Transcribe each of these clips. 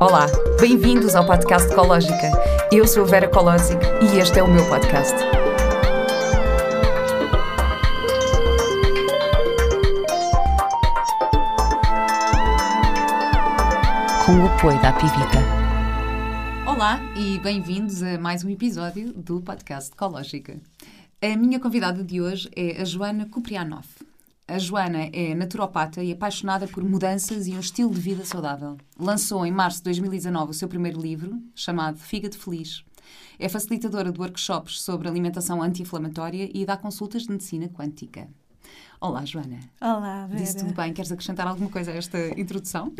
Olá, bem-vindos ao podcast Ecológica. Eu sou a Vera Colosic e este é o meu podcast. Com o apoio da Pivita. Olá e bem-vindos a mais um episódio do podcast Ecológica. A minha convidada de hoje é a Joana Kuprianov. A Joana é naturopata e apaixonada por mudanças e um estilo de vida saudável. Lançou em março de 2019 o seu primeiro livro, chamado Fígado Feliz. É facilitadora de workshops sobre alimentação anti-inflamatória e dá consultas de medicina quântica. Olá, Joana. Olá, Vera. Disse tudo bem? Queres acrescentar alguma coisa a esta introdução?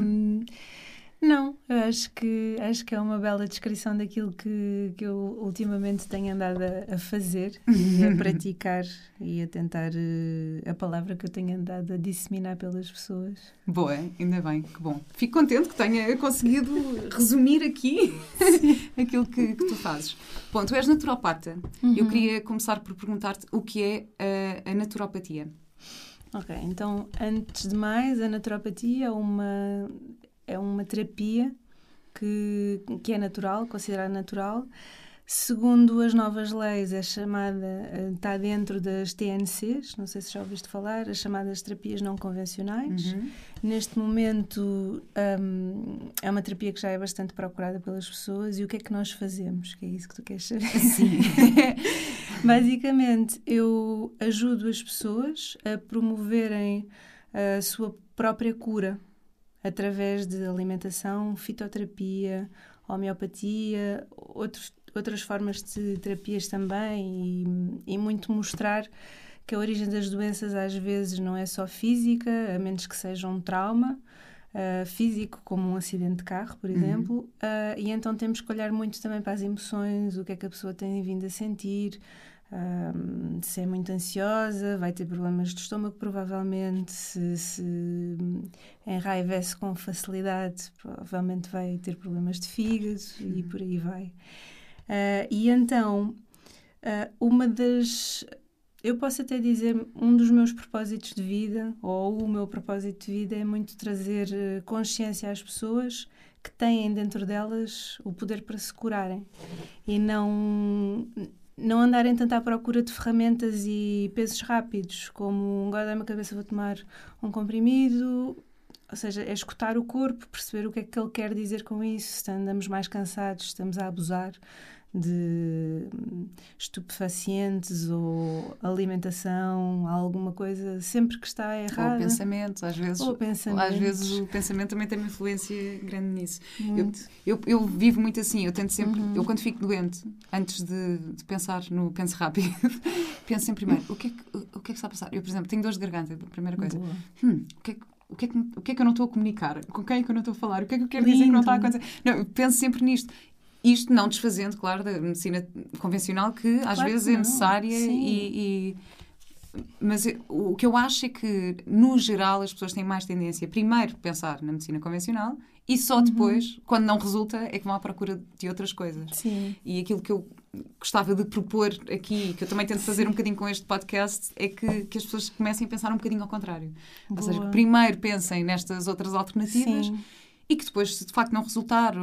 Um, não, eu acho que, acho que é uma bela descrição daquilo que, que eu ultimamente tenho andado a, a fazer e a praticar e a tentar uh, a palavra que eu tenho andado a disseminar pelas pessoas. Boa, ainda bem, que bom. Fico contente que tenha conseguido resumir aqui aquilo que, que, tu fazes. Bom, tu és naturopata. Uhum. Eu queria começar por perguntar-te o que é a, a naturopatia. Ok, então, antes de mais, a naturopatia é uma é uma terapia que, que é natural, considerada natural. Segundo as novas leis, é chamada, eh, está dentro das TNCs, não sei se já ouviste falar, as chamadas terapias não convencionais. Uhum. Neste momento um, é uma terapia que já é bastante procurada pelas pessoas. E o que é que nós fazemos? Que é isso que tu queres saber? Sim. Basicamente, eu ajudo as pessoas a promoverem a sua própria cura através de alimentação, fitoterapia, homeopatia, outros, outras formas de terapias também e, e muito mostrar que a origem das doenças às vezes não é só física, a menos que seja um trauma uh, físico, como um acidente de carro, por uhum. exemplo, uh, e então temos que olhar muito também para as emoções, o que é que a pessoa tem vindo a sentir, um, se é muito ansiosa, vai ter problemas de estômago, provavelmente. Se, se enraivece com facilidade, provavelmente vai ter problemas de fígado e por aí vai. Uh, e então, uh, uma das. Eu posso até dizer, um dos meus propósitos de vida, ou o meu propósito de vida, é muito trazer ah, consciência às pessoas que têm dentro delas o poder para se curarem e não não andarem tanto à procura de ferramentas e pesos rápidos, como agora dá-me a cabeça, vou tomar um comprimido. Ou seja, é escutar o corpo, perceber o que é que ele quer dizer com isso, se andamos mais cansados, estamos a abusar de estupefacientes ou alimentação, alguma coisa sempre que está errada. Ou pensamentos, às vezes. Ou pensamentos. Às vezes o pensamento também tem uma influência grande nisso. Eu, eu, eu, vivo muito assim, eu tento sempre, uhum. eu quando fico doente, antes de, de pensar no penso rápido, penso sempre primeiro, o que, é que, o que é que está a passar? Eu, por exemplo, tenho dor de garganta, a primeira coisa. Hum, o que é que o que, é que, o que é que eu não estou a comunicar? Com quem é que eu não estou a falar? O que é que eu quero Lindo. dizer que não está a acontecer? Não, penso sempre nisto. Isto não desfazendo, claro, da medicina convencional, que às claro vezes que é necessária e, e, Mas o que eu acho é que, no geral, as pessoas têm mais tendência, primeiro, pensar na medicina convencional e só uhum. depois, uhum. quando não resulta, é que vão à procura de outras coisas. Sim. E aquilo que eu gostava de propor aqui, que eu também tento fazer um bocadinho com este podcast, é que, que as pessoas comecem a pensar um bocadinho ao contrário. Boa. Ou seja, primeiro pensem nestas outras alternativas. Sim e que depois, se de facto não resultar,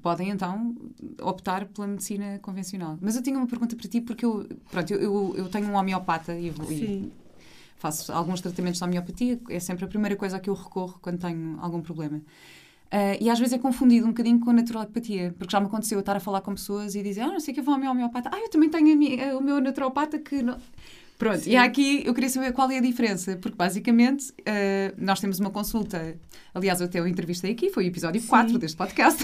podem então optar pela medicina convencional. Mas eu tinha uma pergunta para ti, porque eu, pronto, eu, eu, eu tenho um homeopata e, e, faço alguns tratamentos de homeopatia, é sempre a primeira coisa a que eu recorro quando tenho algum problema. Uh, e às vezes é confundido um bocadinho com a naturopatia, porque já me aconteceu eu estar a falar com pessoas e dizer, ah, não sei que eu vou ao meu homeopata, ah, eu também tenho minha, o meu naturopata que. Não... Pronto, Sim. e aqui eu queria saber qual é a diferença, porque basicamente uh, nós temos uma consulta, aliás, eu até o entrevistei aqui, foi o episódio Sim. 4 deste podcast,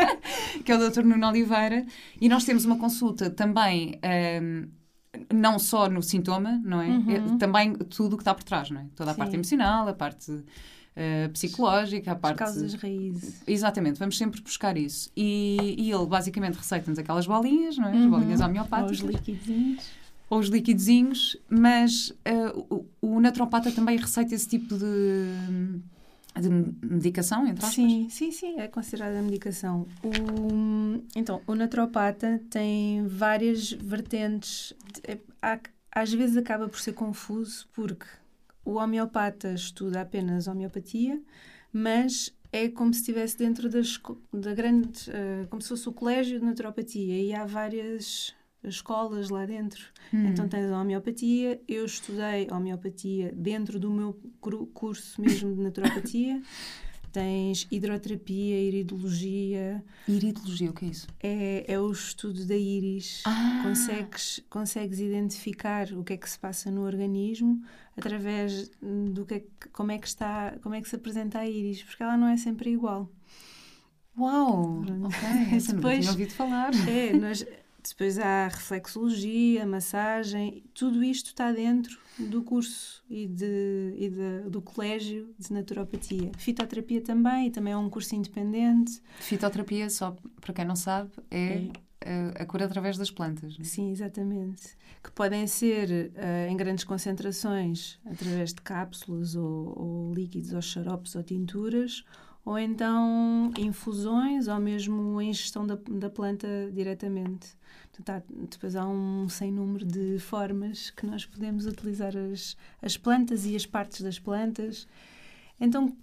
que é o Dr. Nuno Oliveira, e nós temos uma consulta também. Um, eh, não só no sintoma, não é? Uhum. é também tudo o que está por trás, não é? Toda a Sim. parte emocional, a parte uh, psicológica, a parte. As causas raízes. Exatamente, vamos sempre buscar isso. E, e ele basicamente receita-nos aquelas bolinhas, não é? As uhum. bolinhas homeopáticas. Ou os liquidinhos ou os liquidozinhos, mas uh, o, o naturopata também receita esse tipo de, de medicação, entre aspas? Sim, sim, sim, é considerada medicação. O, então, o naturopata tem várias vertentes. É, às vezes acaba por ser confuso porque o homeopata estuda apenas homeopatia, mas é como se estivesse dentro das, da grande, uh, como se fosse o colégio de naturopatia e há várias escolas lá dentro. Hum. Então tens a homeopatia, eu estudei homeopatia dentro do meu curso mesmo de naturopatia. tens hidroterapia, iridologia. Iridologia, o que é isso? É, é o estudo da íris. Ah. Consegues, consegues identificar o que é que se passa no organismo através do que, é que como é que está, como é que se apresenta a íris, porque ela não é sempre igual. Uau! Ok, Depois, não tinha ouvido falar. É, nós, depois há reflexologia, massagem, tudo isto está dentro do curso e, de, e de, do colégio de naturopatia. Fitoterapia também, também é um curso independente. Fitoterapia, só para quem não sabe, é, é. A, a cura através das plantas. Não? É? Sim, exatamente. Que podem ser uh, em grandes concentrações, através de cápsulas ou, ou líquidos ou xaropes ou tinturas, ou então infusões ou mesmo ingestão da, da planta diretamente. Portanto, há, depois há um sem número de formas que nós podemos utilizar as, as plantas e as partes das plantas. Então,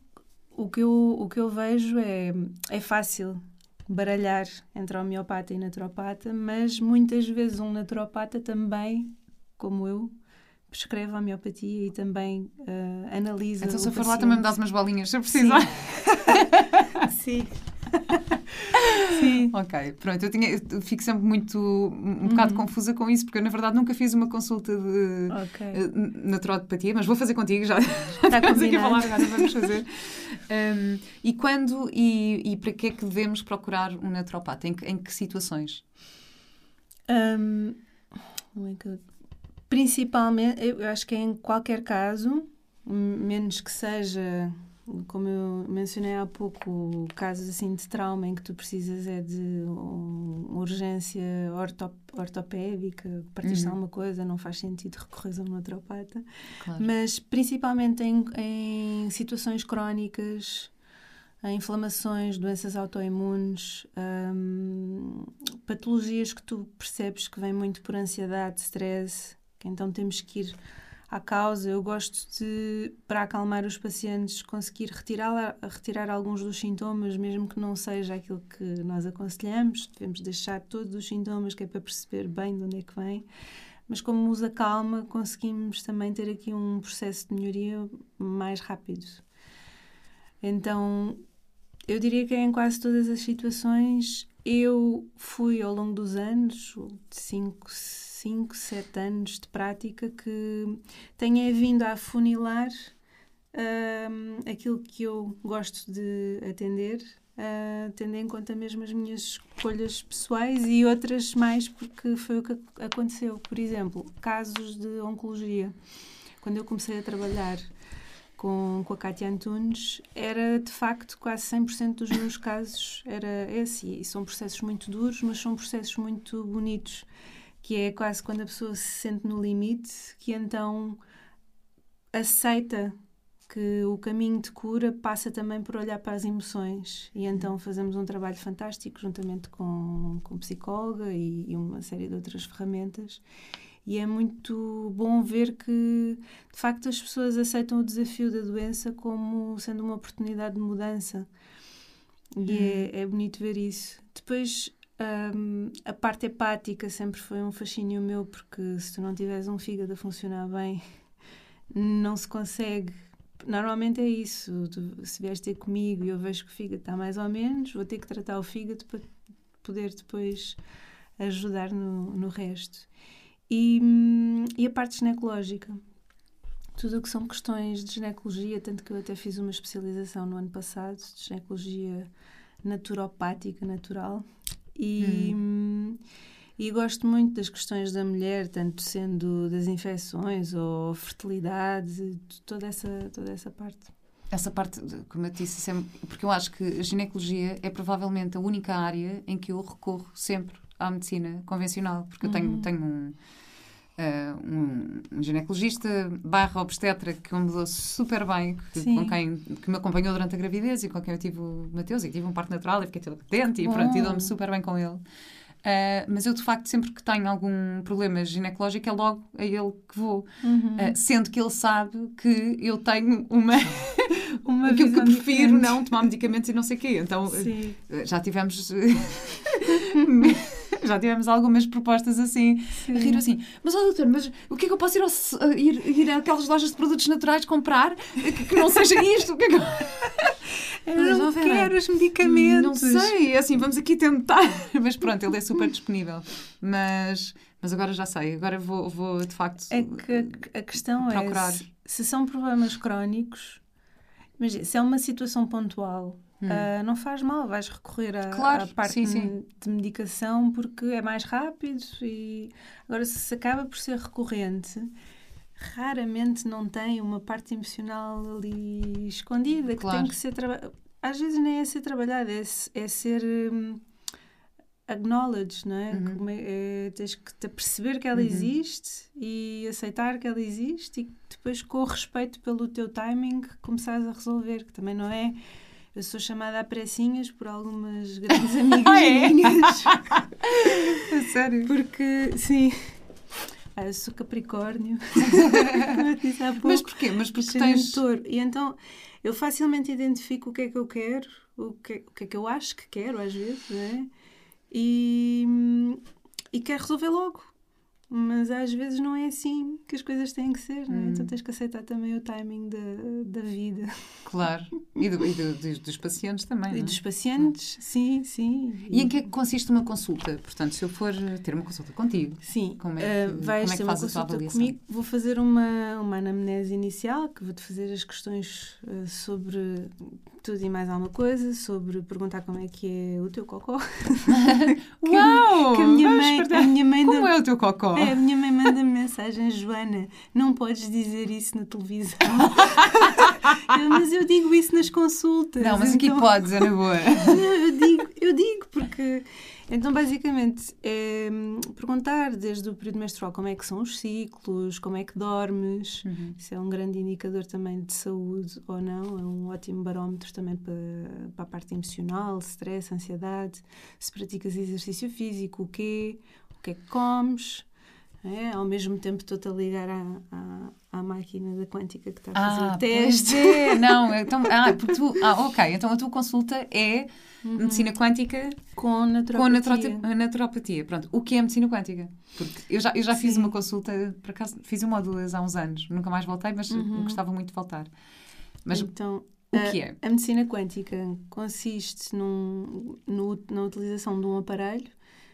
o que eu, o que eu vejo é, é fácil baralhar entre homeopata e naturopata, mas muitas vezes um naturopata também, como eu, prescreve a homeopatia e também uh, analisa. Então, se eu for lá, também me dás umas bolinhas, se eu precisar. Sim. Sim. Ok, pronto. Eu, tinha, eu fico sempre muito. um bocado uhum. confusa com isso, porque eu, na verdade, nunca fiz uma consulta de okay. uh, naturopatia, mas vou fazer contigo já. Está estamos aqui a falar, agora vamos fazer. Um, e quando e, e para que é que devemos procurar um naturopata? Em, em que situações? Um, é que eu Principalmente, eu acho que é em qualquer caso, menos que seja, como eu mencionei há pouco, casos assim de trauma em que tu precisas é de uma urgência ortop, ortopédica, partiste uhum. alguma coisa, não faz sentido recorrer a um naturopata. Claro. Mas principalmente em, em situações crónicas, inflamações, doenças autoimunes, hum, patologias que tu percebes que vêm muito por ansiedade, stress, então temos que ir à causa. Eu gosto de, para acalmar os pacientes, conseguir retirar, retirar alguns dos sintomas, mesmo que não seja aquilo que nós aconselhamos. Devemos deixar todos os sintomas, que é para perceber bem de onde é que vem. Mas como usa calma, conseguimos também ter aqui um processo de melhoria mais rápido. Então, eu diria que em quase todas as situações, eu fui ao longo dos anos, de 5, 5, 7 anos de prática que tenha vindo a afunilar uh, aquilo que eu gosto de atender, uh, tendo em conta mesmo as minhas escolhas pessoais e outras mais porque foi o que aconteceu. Por exemplo, casos de oncologia. Quando eu comecei a trabalhar com, com a Cátia Antunes, era de facto quase 100% dos meus casos era esse. E são processos muito duros, mas são processos muito bonitos que é quase quando a pessoa se sente no limite, que então aceita que o caminho de cura passa também por olhar para as emoções. E então fazemos um trabalho fantástico juntamente com, com psicóloga e, e uma série de outras ferramentas. E é muito bom ver que de facto as pessoas aceitam o desafio da doença como sendo uma oportunidade de mudança. E é, uhum. é bonito ver isso. Depois um, a parte hepática sempre foi um fascínio meu, porque se tu não tiveres um fígado a funcionar bem, não se consegue. Normalmente é isso. Tu, se vieres ter comigo e eu vejo que o fígado está mais ou menos, vou ter que tratar o fígado para poder depois ajudar no, no resto. E, e a parte ginecológica. Tudo o que são questões de ginecologia, tanto que eu até fiz uma especialização no ano passado de ginecologia naturopática, natural, e, hum. e gosto muito das questões da mulher, tanto sendo das infecções ou fertilidade, toda essa, toda essa parte. Essa parte, como eu disse, sempre, porque eu acho que a ginecologia é provavelmente a única área em que eu recorro sempre à medicina convencional, porque eu tenho, uhum. tenho um, um, um, ginecologista barra obstetra que me deu super bem, que, com quem que me acompanhou durante a gravidez e com quem eu tive o Mateus e tive um parto natural e fiquei toda contente e pronto, e dou-me super bem com ele. Uh, mas eu, de facto, sempre que tenho algum problema ginecológico, é logo a ele que vou. Uhum. Uh, sendo que ele sabe que eu tenho uma. uma que eu prefiro diferente. não tomar medicamentos e não sei o quê. Então, Sim. já tivemos. já tivemos algumas propostas assim, Sim. a rir assim. Mas, oh, doutor, mas o que é que eu posso ir, ao, ir, ir àquelas lojas de produtos naturais comprar que, que não seja isto? O que é que eu... Eu não quero os medicamentos. Não sei, é assim, vamos aqui tentar. Mas pronto, ele é super disponível. Mas, mas agora já sei, agora vou, vou de facto. É que a questão é procurar. é: se, se são problemas crónicos, mas se é uma situação pontual, hum. uh, não faz mal, vais recorrer à, claro, parte sim, sim. de medicação porque é mais rápido e agora se acaba por ser recorrente raramente não tem uma parte emocional ali escondida claro. que tem que ser trabalhada. Às vezes nem é ser trabalhada, é, é ser um, acknowledged, não é? Uhum. é? é? Tens que perceber que ela uhum. existe e aceitar que ela existe e depois, com o respeito pelo teu timing, começares a resolver, que também não é. Eu sou chamada a pressinhas por algumas grandes amigas ah, é? minhas. Sério? Porque, sim, ah, eu sou Capricórnio. Mas porquê? Mas porque tens... Touro. E então eu facilmente identifico o que é que eu quero, o que, o que é que eu acho que quero, às vezes, né? E, e quero resolver logo. Mas às vezes não é assim que as coisas têm que ser, não é? Então hum. Tens que aceitar também o timing da, da vida. Claro. E, do, e do, dos, dos, pacientes também. E é? dos pacientes, sim, sim. E, e em que é que consiste uma consulta? Portanto, se eu for ter uma consulta contigo, sim. como é que, uh, vais como é que faz a tua avaliação? Comigo, vou fazer uma, uma anamnese inicial, que vou-te fazer as questões uh, sobre tudo e mais alguma coisa, sobre perguntar como é que é o teu cocó. Uau! que a minha mãe, a minha mãe como da... é o teu cocó? É, a minha mãe manda -me mensagem, Joana, não podes dizer isso na televisão. eu, mas eu digo isso nas consultas. Não, mas então... aqui podes, é na boa. eu digo, eu digo, porque então, basicamente, é perguntar desde o período menstrual como é que são os ciclos, como é que dormes. Uhum. Isso é um grande indicador também de saúde ou não. É um ótimo barómetro também para, para a parte emocional, stress, ansiedade. Se praticas exercício físico, o quê? O que é que comes? É, ao mesmo tempo estou-te a ligar à, à, à, máquina da quântica que está a fazer ah, o teste. É. Não, então, ah, porque tu, ah, ok, então a tua consulta é uhum. medicina quântica com naturopatia. com naturopatia. Pronto, o que é medicina quântica? Porque eu já, eu já fiz uma consulta, por acaso, fiz uma ou duas há uns anos, nunca mais voltei, mas uhum. gostava muito de voltar. Mas então, o que é? A medicina quântica consiste num, no, na utilização de um aparelho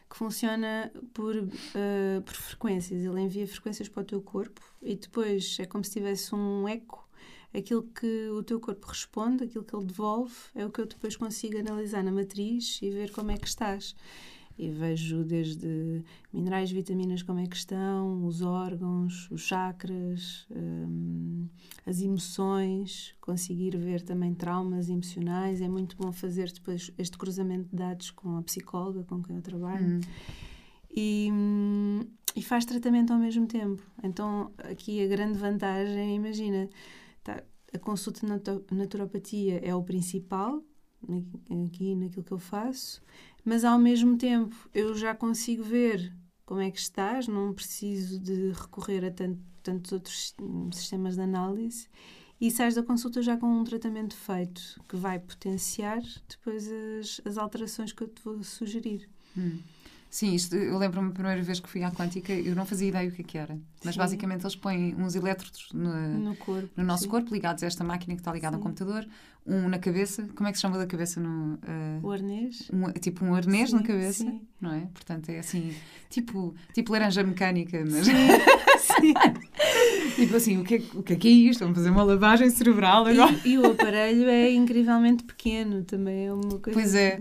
que funciona por, uh, por frequências. Ele envia frequências para o teu corpo e depois é como se tivesse um eco. Aquilo que o teu corpo responde, aquilo que ele devolve, é o que eu depois consigo analisar na matriz e ver como é que estás e vejo desde minerais, vitaminas como é que estão, os órgãos, os chakras, hum, as emoções, conseguir ver também traumas emocionais. É muito bom fazer depois este cruzamento de dados com a psicóloga com quem eu trabalho. Hum. E, hum, e faz tratamento ao mesmo tempo. Então, aqui a grande vantagem, imagina, tá, a consulta na naturopatia é o principal, aqui naquilo que eu faço, mas ao mesmo tempo eu já consigo ver como é que estás, não preciso de recorrer a tanto, tantos outros sistemas de análise e sais da consulta já com um tratamento feito que vai potenciar depois as, as alterações que eu te vou sugerir. Hum. Sim, isto, eu lembro-me a primeira vez que fui à Quântica, eu não fazia ideia o que, é que era. Mas sim. basicamente eles põem uns elétrodos no, no, corpo, no nosso sim. corpo, ligados a esta máquina que está ligada sim. ao computador, um na cabeça. Como é que se chama da cabeça? No, uh, o arnês. Um, tipo um arnês na cabeça, não é? Portanto, é assim, tipo, tipo laranja mecânica, mas. Sim. sim. tipo assim, o que, é, o que é que é isto? Vamos fazer uma lavagem cerebral agora. E, e o aparelho é incrivelmente pequeno também, é uma coisa. Pois é.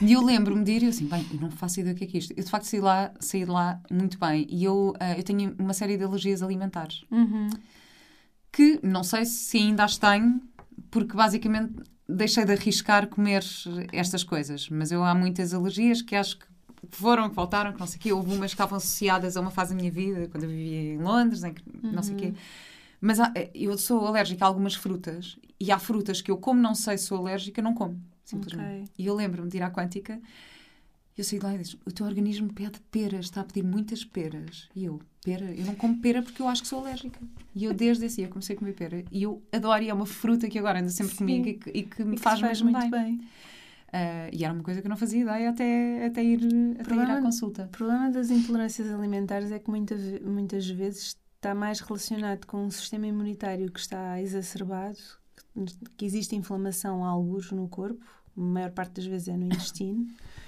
E eu lembro-me de ir e eu assim, bem, eu não faço ideia do que é que é isto. Eu de facto saí lá, saí lá muito bem. E eu, uh, eu tenho uma série de alergias alimentares. Uhum. Que não sei se ainda as tenho, porque basicamente deixei de arriscar comer estas coisas. Mas eu há muitas alergias que acho que foram, que voltaram, que não sei o quê. Houve umas que estavam associadas a uma fase da minha vida, quando eu vivia em Londres, em que uhum. não sei o quê. Uhum. Mas há, eu sou alérgica a algumas frutas e há frutas que eu, como não sei se sou alérgica, não como, simplesmente. Okay. E eu lembro-me de ir à Quântica eu saí de lá e disse: O teu organismo pede peras, está a pedir muitas peras. E eu, pera? Eu não como pera porque eu acho que sou alérgica. E eu, desde esse dia, comecei a comer pera. E eu adoro, e é uma fruta que agora anda sempre Sim. comigo e que, e que me e faz, faz muito bem. bem. Uh, e era uma coisa que eu não fazia ideia até, até, ir, até ir à consulta. O problema das intolerâncias alimentares é que muita, muitas vezes está mais relacionado com um sistema imunitário que está exacerbado, que existe inflamação a alguns no corpo, a maior parte das vezes é no intestino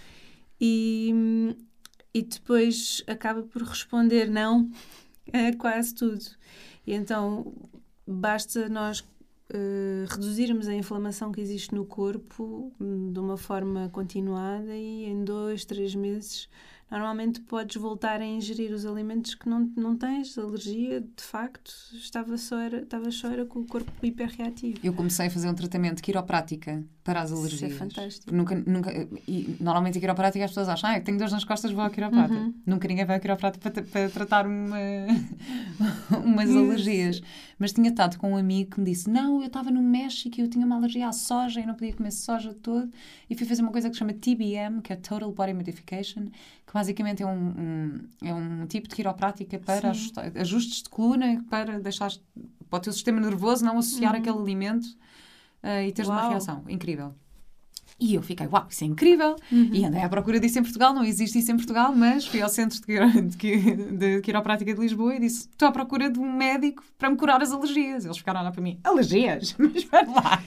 e, e depois acaba por responder não a quase tudo. E então basta nós uh, reduzirmos a inflamação que existe no corpo hum, de uma forma continuada e em dois, três meses normalmente podes voltar a ingerir os alimentos que não, não tens alergia, de facto, estava só, era, estava só era com o corpo hiperreativo. Eu comecei a fazer um tratamento de quiroprática para as alergias. Isso é fantástico. Nunca, nunca, e normalmente a quiroprática as pessoas acham, ah, tenho dores nas costas, vou ao quiroprática. Uhum. Nunca ninguém vai ao quiroprática para, para tratar uma, umas alergias. Mas tinha estado com um amigo que me disse, não, eu estava no México e eu tinha uma alergia à soja e não podia comer soja todo. E fui fazer uma coisa que se chama TBM, que é Total Body Modification, que basicamente é um, um é um tipo de quiroprática para ajustar, ajustes de coluna para deixar para o teu sistema nervoso não associar uhum. aquele alimento uh, e teres Uau. uma reação incrível. E eu fiquei, uau, isso é incrível! Uhum. E andei à procura disso em Portugal, não existe isso em Portugal, mas fui ao Centro de, de, de Quiroprática de Lisboa e disse: estou à procura de um médico para me curar as alergias. Eles ficaram lá para mim: alergias? Mas espera lá,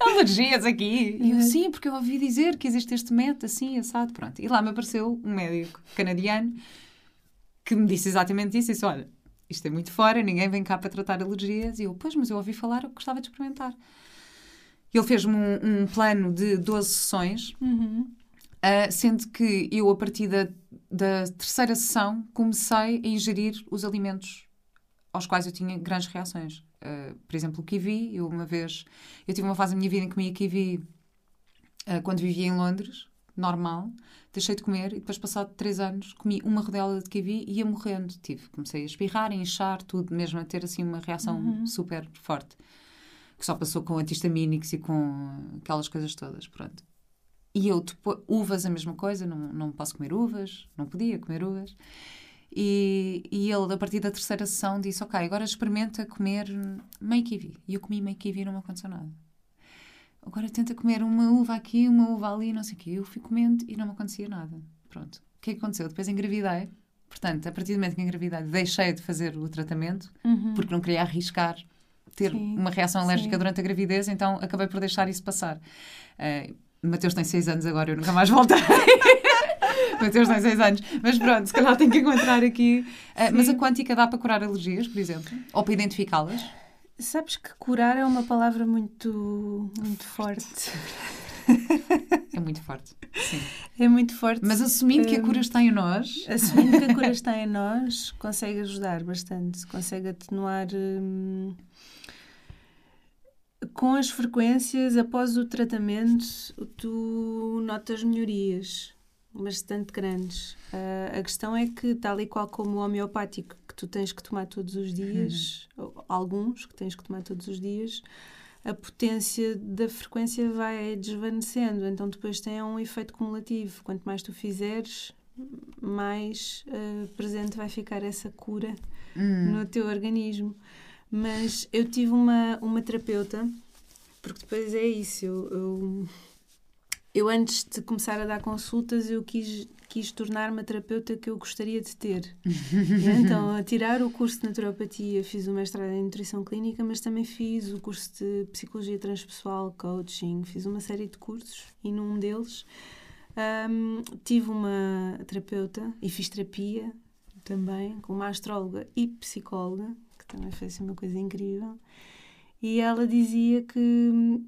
alergias aqui? E eu, sim, porque eu ouvi dizer que existe este método assim, assado, pronto. E lá me apareceu um médico canadiano que me disse exatamente isso: disse, olha, isto é muito fora, ninguém vem cá para tratar alergias. E eu, pois, mas eu ouvi falar, eu gostava de experimentar. Ele fez-me um, um, plano de 12 sessões, uhum. uh, sendo que eu, a partir da, da terceira sessão, comecei a ingerir os alimentos aos quais eu tinha grandes reações. Uh, por exemplo, o kiwi, eu uma vez, eu tive uma fase da minha vida em que comia kiwi uh, quando vivia em Londres, normal, deixei de comer e depois, passado três anos, comi uma rodela de kiwi e ia morrendo. Tive, comecei a espirrar, a inchar, tudo, mesmo a ter assim uma reação uhum. super forte que só passou com antihistamínicos e com aquelas coisas todas, pronto. E eu, depois, uvas a mesma coisa, não, não posso comer uvas, não podia comer uvas. E, e ele, a partir da terceira sessão, disse: Ok, agora experimenta comer meio kiwi. E eu comi meio kiwi e não me aconteceu nada. Agora tenta comer uma uva aqui, uma uva ali, não sei o quê. Eu fui comendo e não me acontecia nada. Pronto. O que é que aconteceu? Depois engravidei. Portanto, a partir do momento que engravidei, deixei de fazer o tratamento uhum. porque não queria arriscar ter sim, uma reação alérgica sim. durante a gravidez, então acabei por deixar isso passar. Uh, Mateus tem 6 anos agora, eu nunca mais voltei. Mateus tem 6 anos. Mas pronto, se calhar tenho que encontrar aqui. Uh, mas a quântica dá para curar alergias, por exemplo? Ou para identificá-las? Sabes que curar é uma palavra muito, muito forte. É muito forte. Sim. É muito forte. Mas assumindo que a cura está em nós. Assumindo que a cura está em nós, consegue ajudar bastante. Consegue atenuar. Hum, com as frequências, após o tratamento, tu notas melhorias bastante grandes. Uh, a questão é que, tal e qual como o homeopático, que tu tens que tomar todos os dias, uhum. alguns que tens que tomar todos os dias, a potência da frequência vai desvanecendo. Então, depois tem um efeito cumulativo. Quanto mais tu fizeres, mais uh, presente vai ficar essa cura uhum. no teu organismo. Mas eu tive uma, uma terapeuta, porque depois é isso, eu, eu, eu antes de começar a dar consultas, eu quis, quis tornar-me a terapeuta que eu gostaria de ter. então, a tirar o curso de naturopatia, fiz o mestrado em nutrição clínica, mas também fiz o curso de psicologia transpessoal, coaching, fiz uma série de cursos e num deles um, tive uma terapeuta e fiz terapia também com uma astróloga e psicóloga também foi assim uma coisa incrível. E ela dizia que hum,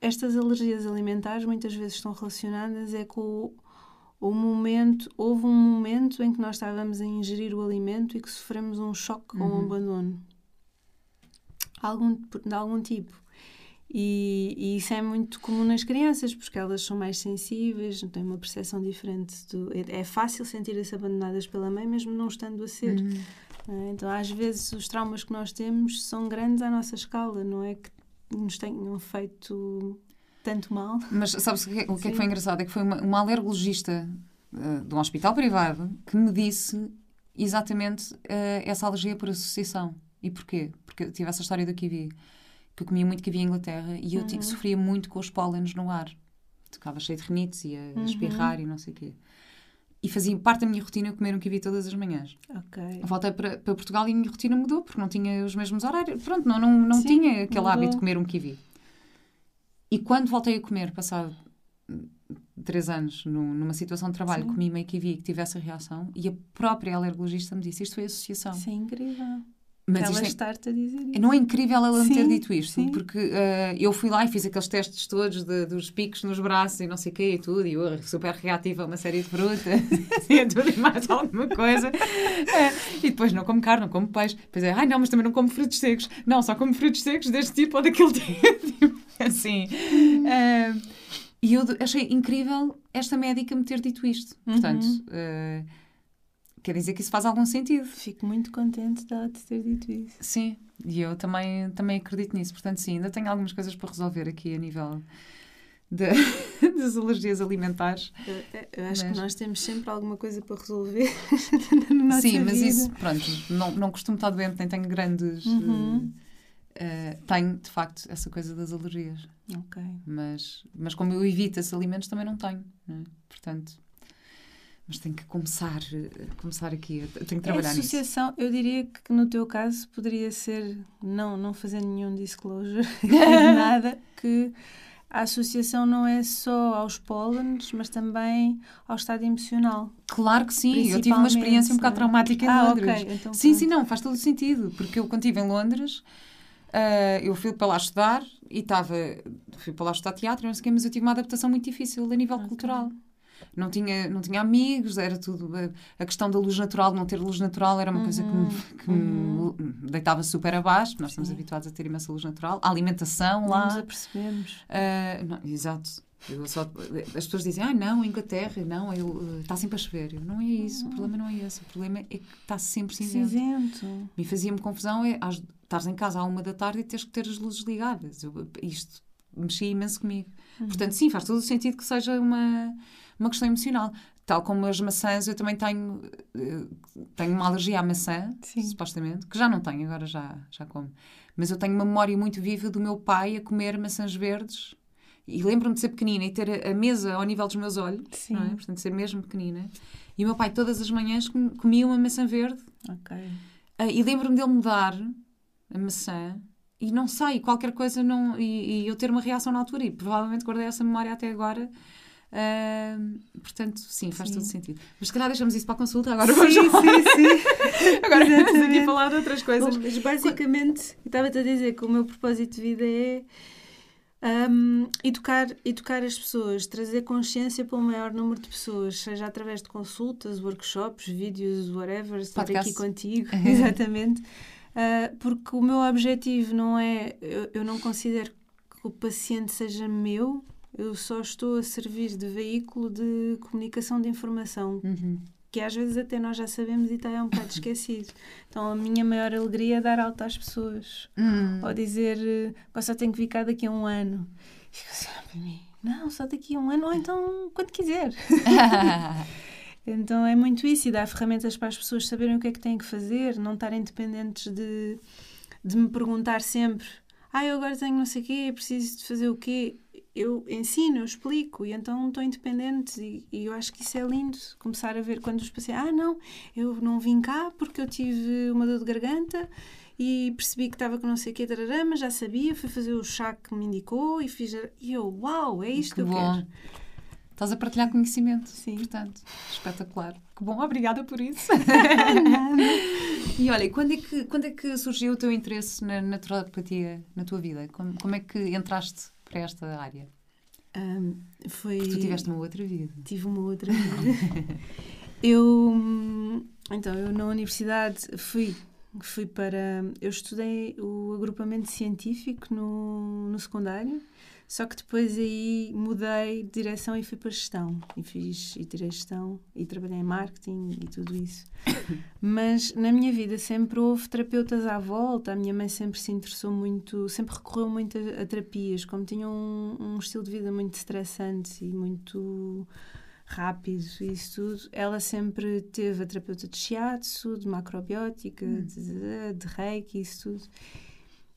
estas alergias alimentares muitas vezes estão relacionadas é com o, o momento, houve um momento em que nós estávamos a ingerir o alimento e que sofremos um choque uhum. ou um abandono. Algum, de algum tipo. E, e, isso é muito comum nas crianças, porque elas são mais sensíveis, têm uma percepção diferente. Do, é, é fácil sentir-se abandonadas pela mãe, mesmo não estando a ser. Uhum. É? Então, às vezes, os traumas que nós temos são grandes à nossa escala, não é que nos tenham feito tanto mal. Mas sabes o que, é, o que é que foi engraçado? É que foi uma, uma alergologista uh, de um hospital privado que me disse exatamente uh, essa alergia por associação. E porquê? Porque eu tive essa história do kiwi, que eu comia muito kiwi em Inglaterra e eu uhum. sofria muito com os pólenes no ar. Ficava cheio de rinites e a uhum. espirrar e não sei o quê. E fazia parte da minha rotina comer um kiwi todas as manhãs. Ok. Voltei para, para Portugal e a minha rotina mudou, porque não tinha os mesmos horários. Pronto, não, não, não Sim, tinha aquele mudou. hábito de comer um kiwi. E quando voltei a comer, passado três anos, no, numa situação de trabalho, Sim. comi meio kiwi que tivesse a reação, e a própria alergologista me disse: Isto foi associação. Isso é incrível. Mas ela é, estar-te a dizer isso. Não é incrível ela sim, me ter dito isto, sim. porque uh, eu fui lá e fiz aqueles testes todos de, dos picos nos braços e não sei o quê e tudo, e eu super reativa a uma série de frutas e tudo e mais alguma coisa. Uh, e depois não como carne, não como peixe. Depois é, ai não, mas também não como frutos secos. Não, só como frutos secos deste tipo ou daquele tipo. assim. Uh, e eu achei incrível esta médica me ter dito isto. Portanto. Uhum quer dizer que isso faz algum sentido. Fico muito contente de ter dito isso. Sim, e eu também, também acredito nisso. Portanto, sim, ainda tenho algumas coisas para resolver aqui a nível de, das alergias alimentares. Eu, eu acho mas... que nós temos sempre alguma coisa para resolver na nossa Sim, mas vida. isso, pronto, não, não costumo estar doente, nem tenho grandes. Uhum. Uh, uh, tenho, de facto, essa coisa das alergias. Ok. Mas, mas como eu evito esses alimentos, também não tenho. Não é? Portanto, mas tenho que começar, eh, começar aqui, eu tenho que trabalhar a associação, nisso. eu diria que no teu caso poderia ser, não, não fazer nenhum disclosure, nada, que a associação não é só aos pólenes, mas também ao estado emocional. Claro que sim, eu tive uma experiência um bocado traumática em ah, Londres. Okay. Então, sim, pronto. sim, não, faz todo o sentido, porque eu quando estive em Londres, uh, eu fui para lá estudar e estava, fui para lá estudar teatro, não sei o quê, mas eu tive uma adaptação muito difícil a nível okay. cultural não tinha, não tinha amigos, era tudo. A, questão da luz natural, de não ter luz natural, era uma uhum. coisa que, me, uhum. que uhum. me deitava super abaixo. Nós estamos Sim. habituados a ter imensa luz natural. A alimentação lá. Nos apercebemos. Uh, não, exato. Só, as pessoas dizem, ah, não, Inglaterra, não, está sempre a chover. Eu, não é isso, o problema não é esse. O problema é que está sempre cinzento. cinzento. Me fazia-me confusão é estás em casa à uma da tarde e tens que ter as luzes ligadas. Eu, isto mexia imenso comigo. Uhum. Portanto, sim, faz todo o sentido que seja uma uma questão emocional. Tal como as maçãs, eu também tenho, eh, tenho uma alergia à maçã, Sim. supostamente, que já não tenho, agora já, já como. Mas eu tenho uma memória muito viva do meu pai a comer maçãs verdes. E lembro-me de ser pequenina e ter a, mesa ao nível dos meus olhos, Sim. não é? portanto, ser mesmo pequenina. E o meu pai, todas as manhãs, comia uma maçã verde. Ok. Uh, e lembro-me dele me dar a maçã e não sei, qualquer coisa não. E, e, eu ter uma reação na altura. E provavelmente guardei essa memória até agora Uh, portanto, sim, faz sim. todo sentido. Mas se calhar deixamos isso para a consulta, agora sim, vamos sim, sim. agora vamos aqui falar de outras coisas. Bom, mas basicamente, estava-te a dizer que o meu propósito de vida é um, educar, educar as pessoas, trazer consciência para o maior número de pessoas, seja através de consultas, workshops, vídeos, whatever, estar Podcast. aqui contigo, exatamente. Uh, porque o meu objetivo não é, eu, eu não considero que o paciente seja meu, eu só estou a servir de veículo de comunicação de informação. Uhum. Que às vezes até nós já sabemos e está é um bocado esquecido. Então a minha maior alegria é dar alta às pessoas. Uhum. Ou dizer, só tem que ficar daqui a um ano. E fico assim, ah, para mim, não, só daqui a um ano, ou então quando quiser. então é muito isso, e dar ferramentas para as pessoas saberem o que é que têm que fazer, não estarem dependentes de, de me perguntar sempre ah, eu agora tenho não sei o quê, preciso de fazer o quê eu ensino, eu explico e então estou independente e, e, eu acho que isso é lindo começar a ver quando os pacientes ah não, eu não vim cá porque eu tive uma dor de garganta e percebi que estava com não sei o que mas já sabia, fui fazer o chá que me indicou e fiz e eu, uau, é isto que, que eu bom. quero Estás a partilhar conhecimento, sim. Portanto, espetacular. Que bom, obrigada por isso. e olha, quando é, que, quando é que surgiu o teu interesse na naturopatia na tua vida? Como, como é que entraste para esta área? Um, foi... Porque tu tiveste uma outra vida. Tive uma outra vida. eu, então, eu na universidade fui, fui para... Eu estudei o agrupamento científico no, no secundário só que depois aí mudei de direção e fui para gestão. E fiz e tirei gestão e trabalhei em marketing e tudo isso. Mas na minha vida sempre houve terapeutas à volta. A minha mãe sempre se interessou muito, sempre recorreu muito a, a terapias. Como tinha um, um, estilo de vida muito estressante e muito rápido e isso tudo, ela sempre teve a terapeuta de shiatsu, de macrobiótica, hum. de, de reiki, isso tudo.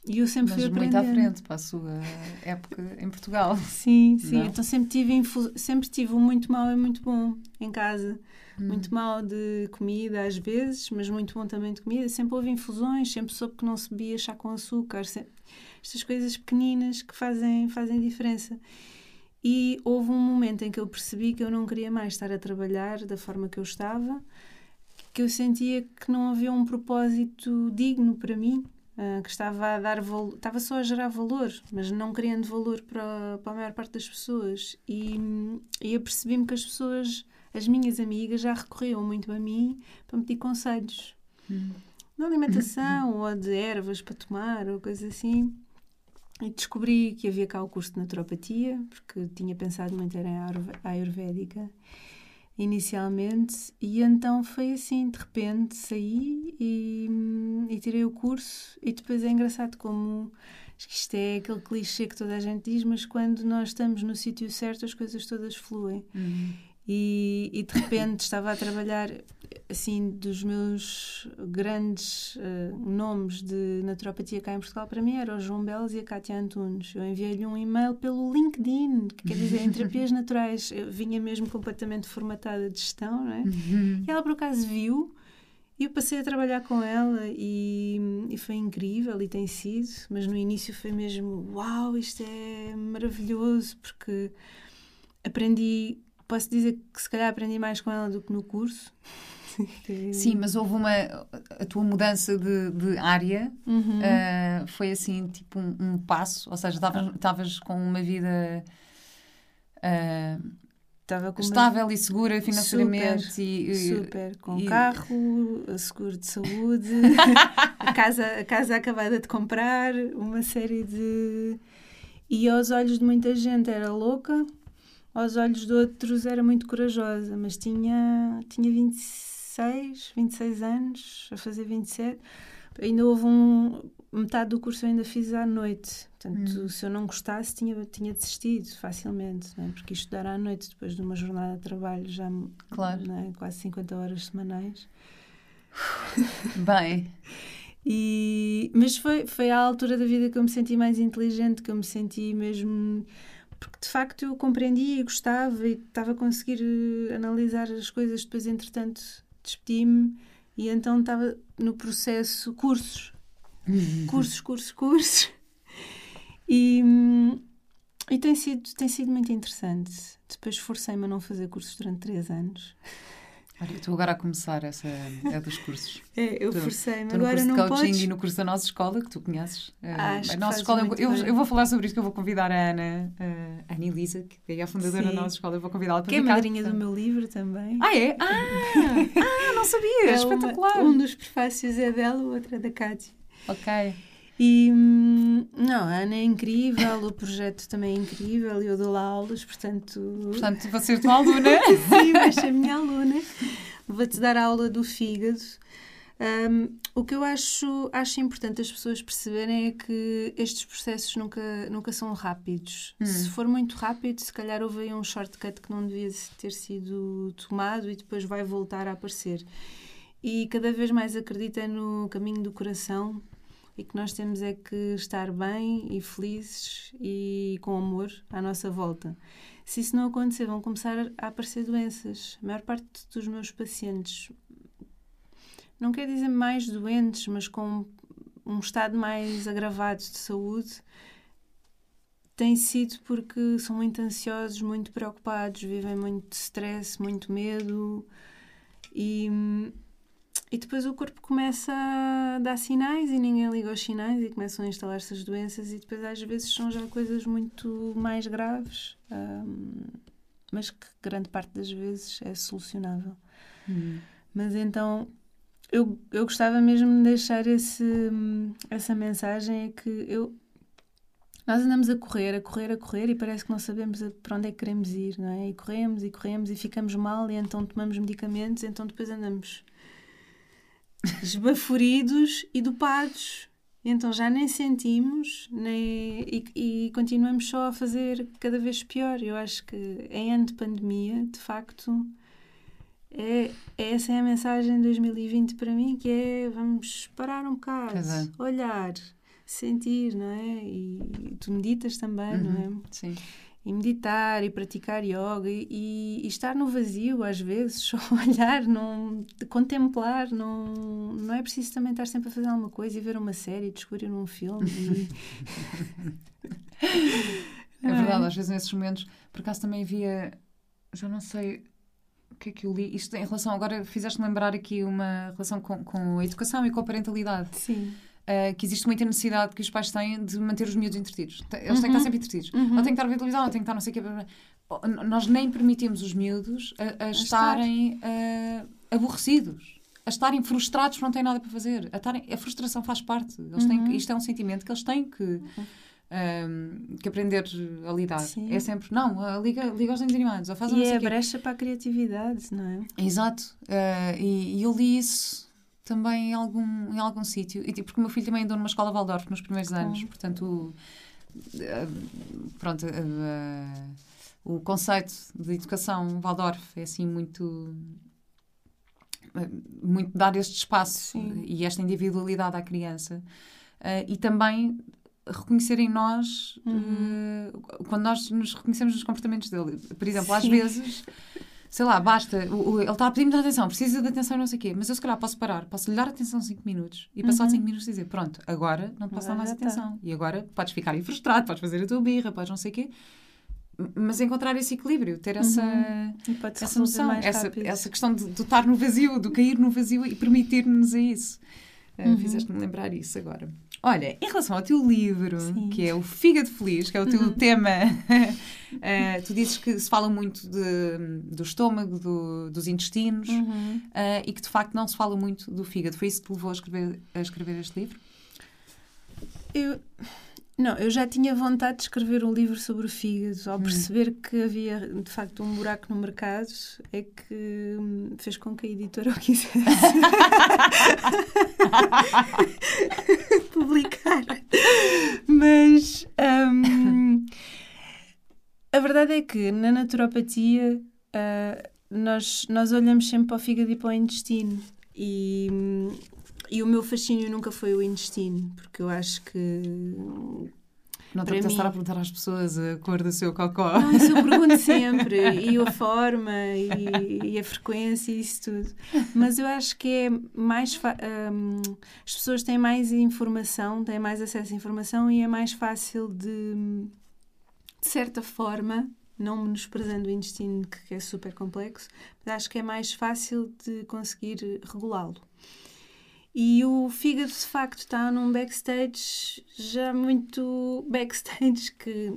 E eu sempre Mas fui muito aprendendo. à frente para a sua época em Portugal. Sim, sim. Não? Então sempre tive, sempre tive um muito mau e muito bom em casa. Hum. Muito mal de comida às vezes, mas muito bom também de comida. Sempre houve infusões, sempre soube que não se bebia chá com açúcar. Sempre... Estas coisas pequeninas que fazem, fazem diferença. E houve um momento em que eu percebi que eu não queria mais estar a trabalhar da forma que eu estava, que eu sentia que não havia um propósito digno para mim, uh, que estava a dar valor, estava só a gerar valor, mas não criando valor para, para a maior parte das pessoas. E, e eu percebi-me que as pessoas, as minhas amigas, já recorriam muito a mim para me pedir conselhos. Hum. Alimentação ou de ervas para tomar ou coisa assim. E descobri que havia cá o curso de naturopatia, porque tinha pensado muito em ayurvédica inicialmente, e então foi assim, de repente saí e, e tirei o curso, e depois é engraçado como isto é aquele clichê que toda a gente diz, mas quando nós estamos no sítio certo as coisas todas fluem. Uhum. E, e, de repente estava a trabalhar assim dos meus grandes uh, nomes de naturopatia cá em Portugal para mim era o João Belos e a Cátia Antunes eu enviei-lhe um e-mail pelo LinkedIn que quer dizer em terapias naturais eu vinha mesmo completamente formatada de gestão não é? Uhum. e ela por acaso viu e eu passei a trabalhar com ela e, e foi incrível e tem sido mas no início foi mesmo uau isto é maravilhoso porque aprendi posso dizer que se calhar aprendi mais com ela do que no curso. Sim, mas houve uma. A tua mudança de, de área uhum. uh, foi assim, tipo, um, um passo, ou seja, estavas com uma vida. Uh, estável uma... e segura financeiramente super, e, super com e... carro seguro de saúde a casa a casa acabada de comprar uma série de e aos olhos de muita gente era louca aos olhos de outros era muito corajosa, mas tinha, tinha 26, 26 anos, a fazer 27. Ainda houve um. Metade do curso eu ainda fiz à noite. Portanto, hum. se eu não gostasse, tinha, tinha desistido facilmente, é? porque estudar à noite depois de uma jornada de trabalho já claro. é? quase 50 horas semanais. Bem. E, mas foi, foi a altura da vida que eu me senti mais inteligente, que eu me senti mesmo porque de facto eu compreendia e gostava e estava a conseguir eh, analisar as coisas. Depois, entretanto, despedi-me e então estava no processo cursos, cursos, cursos, cursos. E, e tem, sido, tem sido muito interessante. Depois forcei-me a não fazer cursos durante três anos. Olha, estou agora a começar essa é dos cursos. É, eu forcei-me. Agora no curso de coaching podes... e no curso da nossa escola, que tu conheces. Eh, Acho a nossa escola, eu, eu, vou falar sobre isso, que eu vou convidar a Ana, a Ana Elisa, que é a fundadora Sim. da nossa escola, eu vou convidá-la para Que é madrinha do meu livro também. Ah, é? Ah, ah não sabia, é espetacular. Uma, um dos prefácios é dela, o outro é da Cátia. Ok. E hum, não, a Ana é incrível, o projeto também é incrível, eu dou lá aulas, portanto. Portanto, vou ser tua aluna. Sim, vais ser minha aluna. Vou-te dar a aula do fígado. Um, o que eu acho, acho importante as pessoas perceberem é que estes processos nunca, nunca são rápidos. Hum. Se for muito rápido, se calhar houve aí um shortcut que não devia ter sido tomado e depois vai voltar a aparecer. E cada vez mais acredita no caminho do coração e que nós temos é que estar bem e felizes e com amor à nossa volta. Se isso não acontecer, vão começar a aparecer doenças. A maior parte dos meus pacientes, não quer dizer mais doentes, mas com um estado mais agravado de saúde, tem sido porque são muito ansiosos, muito preocupados, vivem muito stress, muito medo e e depois o corpo começa a dar sinais e ninguém liga aos sinais e começam a instalar-se as doenças e depois às vezes são já coisas muito mais graves, mas que grande parte das vezes é solucionável. Hum. Mas então eu, eu gostava mesmo de deixar esse, essa mensagem é que eu nós andamos a correr, a correr, a correr e parece que não sabemos para onde é que queremos ir, não é? E corremos e corremos e ficamos mal e então tomamos medicamentos, então depois andamos esbaforidos e dopados. então já nem sentimos nem, e, e, continuamos só a fazer cada vez pior. Eu acho que em ano de pandemia, de facto, é, essa é a mensagem de 2020 para mim, que é vamos parar um bocado, é. olhar, sentir, não é? E tu meditas também, uhum, não é? Sim e meditar e praticar yoga e, e, estar no vazio às vezes, só olhar, não, contemplar, não, não é preciso também estar sempre a fazer alguma coisa e ver uma série, descobrir um filme. E... é verdade, às vezes nesses momentos, por acaso também havia, já não sei o que é que eu li, isto em relação, agora fizeste-me lembrar aqui uma relação com, com a educação e com a parentalidade. Sim uh, que existe muita necessidade que os pais têm de manter os miúdos entretidos. Eles uhum. têm que estar uhum. sempre entretidos. Uhum. Ou têm que estar a ver televisão, ou têm que estar não sei o quê. Nós nem permitimos os miúdos a, a, a estarem uh, aborrecidos. A estarem frustrados porque não têm nada para fazer. A, estarem, a frustração faz parte. Eles têm que, uhum. isto é um sentimento que eles têm que, um, uhum. que aprender a lidar. Sim. É sempre, não, liga, liga aos desenhos animados. Ou faz e é a brecha para a criatividade, não é? Exato. Uh, e, e eu li isso também em algum, em algum sítio. E, porque o meu filho também andou numa escola Waldorf nos primeiros anos, portanto, uh, pronto, uh, o conceito de educação Waldorf é assim muito muito dar este espaço Sim. e esta individualidade à criança e também reconhecer em nós uhum. uh, quando nós nos reconhecemos nos comportamentos dele. Por exemplo, Sim. às vezes sei lá, basta, o, o, ele está a pedir muita atenção, precisa de atenção não sei o quê, mas eu se calhar posso parar, posso lhe dar atenção 5 minutos e passar uhum. 5 minutos dizer, pronto, agora não te posso dar mais atenção. Tá. E agora podes ficar aí frustrado, podes fazer a tua birra, podes não sei o quê. Mas encontrar esse equilíbrio, ter essa, uhum. essa noção, essa, essa questão de, de estar no vazio, de cair no vazio e permitir-nos a isso. Uh, uhum. Fizeste-me lembrar isso agora. Olha, em relação ao teu livro, Sim. que é o Fígado Feliz, que é o teu uhum. tema, uh, tu dizes que se fala muito de, do estômago, do, dos intestinos, uhum. uh, e que de facto não se fala muito do fígado. Foi isso que te levou a escrever, a escrever este livro? Eu não, eu já tinha vontade de escrever um livro sobre o fígado. Ao hum. perceber que havia, de facto, um buraco no mercado, é que hum, fez com que a editora o quisesse publicar. Mas um, a verdade é que na naturopatia uh, nós, nós olhamos sempre para o fígado e para o intestino. E hum, e o meu fascínio nunca foi o intestino, porque eu acho que. Não te mim... estar a perguntar às pessoas a cor do seu cocó. Não, isso eu pergunto sempre. e a forma, e, e, a frequência, e isso tudo. Mas eu acho que é mais. Um, as pessoas têm mais informação, têm mais acesso à informação e é mais fácil de. De certa forma, não menosprezando o intestino, que é super complexo, mas acho que é mais fácil de conseguir regulá-lo. E o fígado, de facto, está num backstage já muito backstage que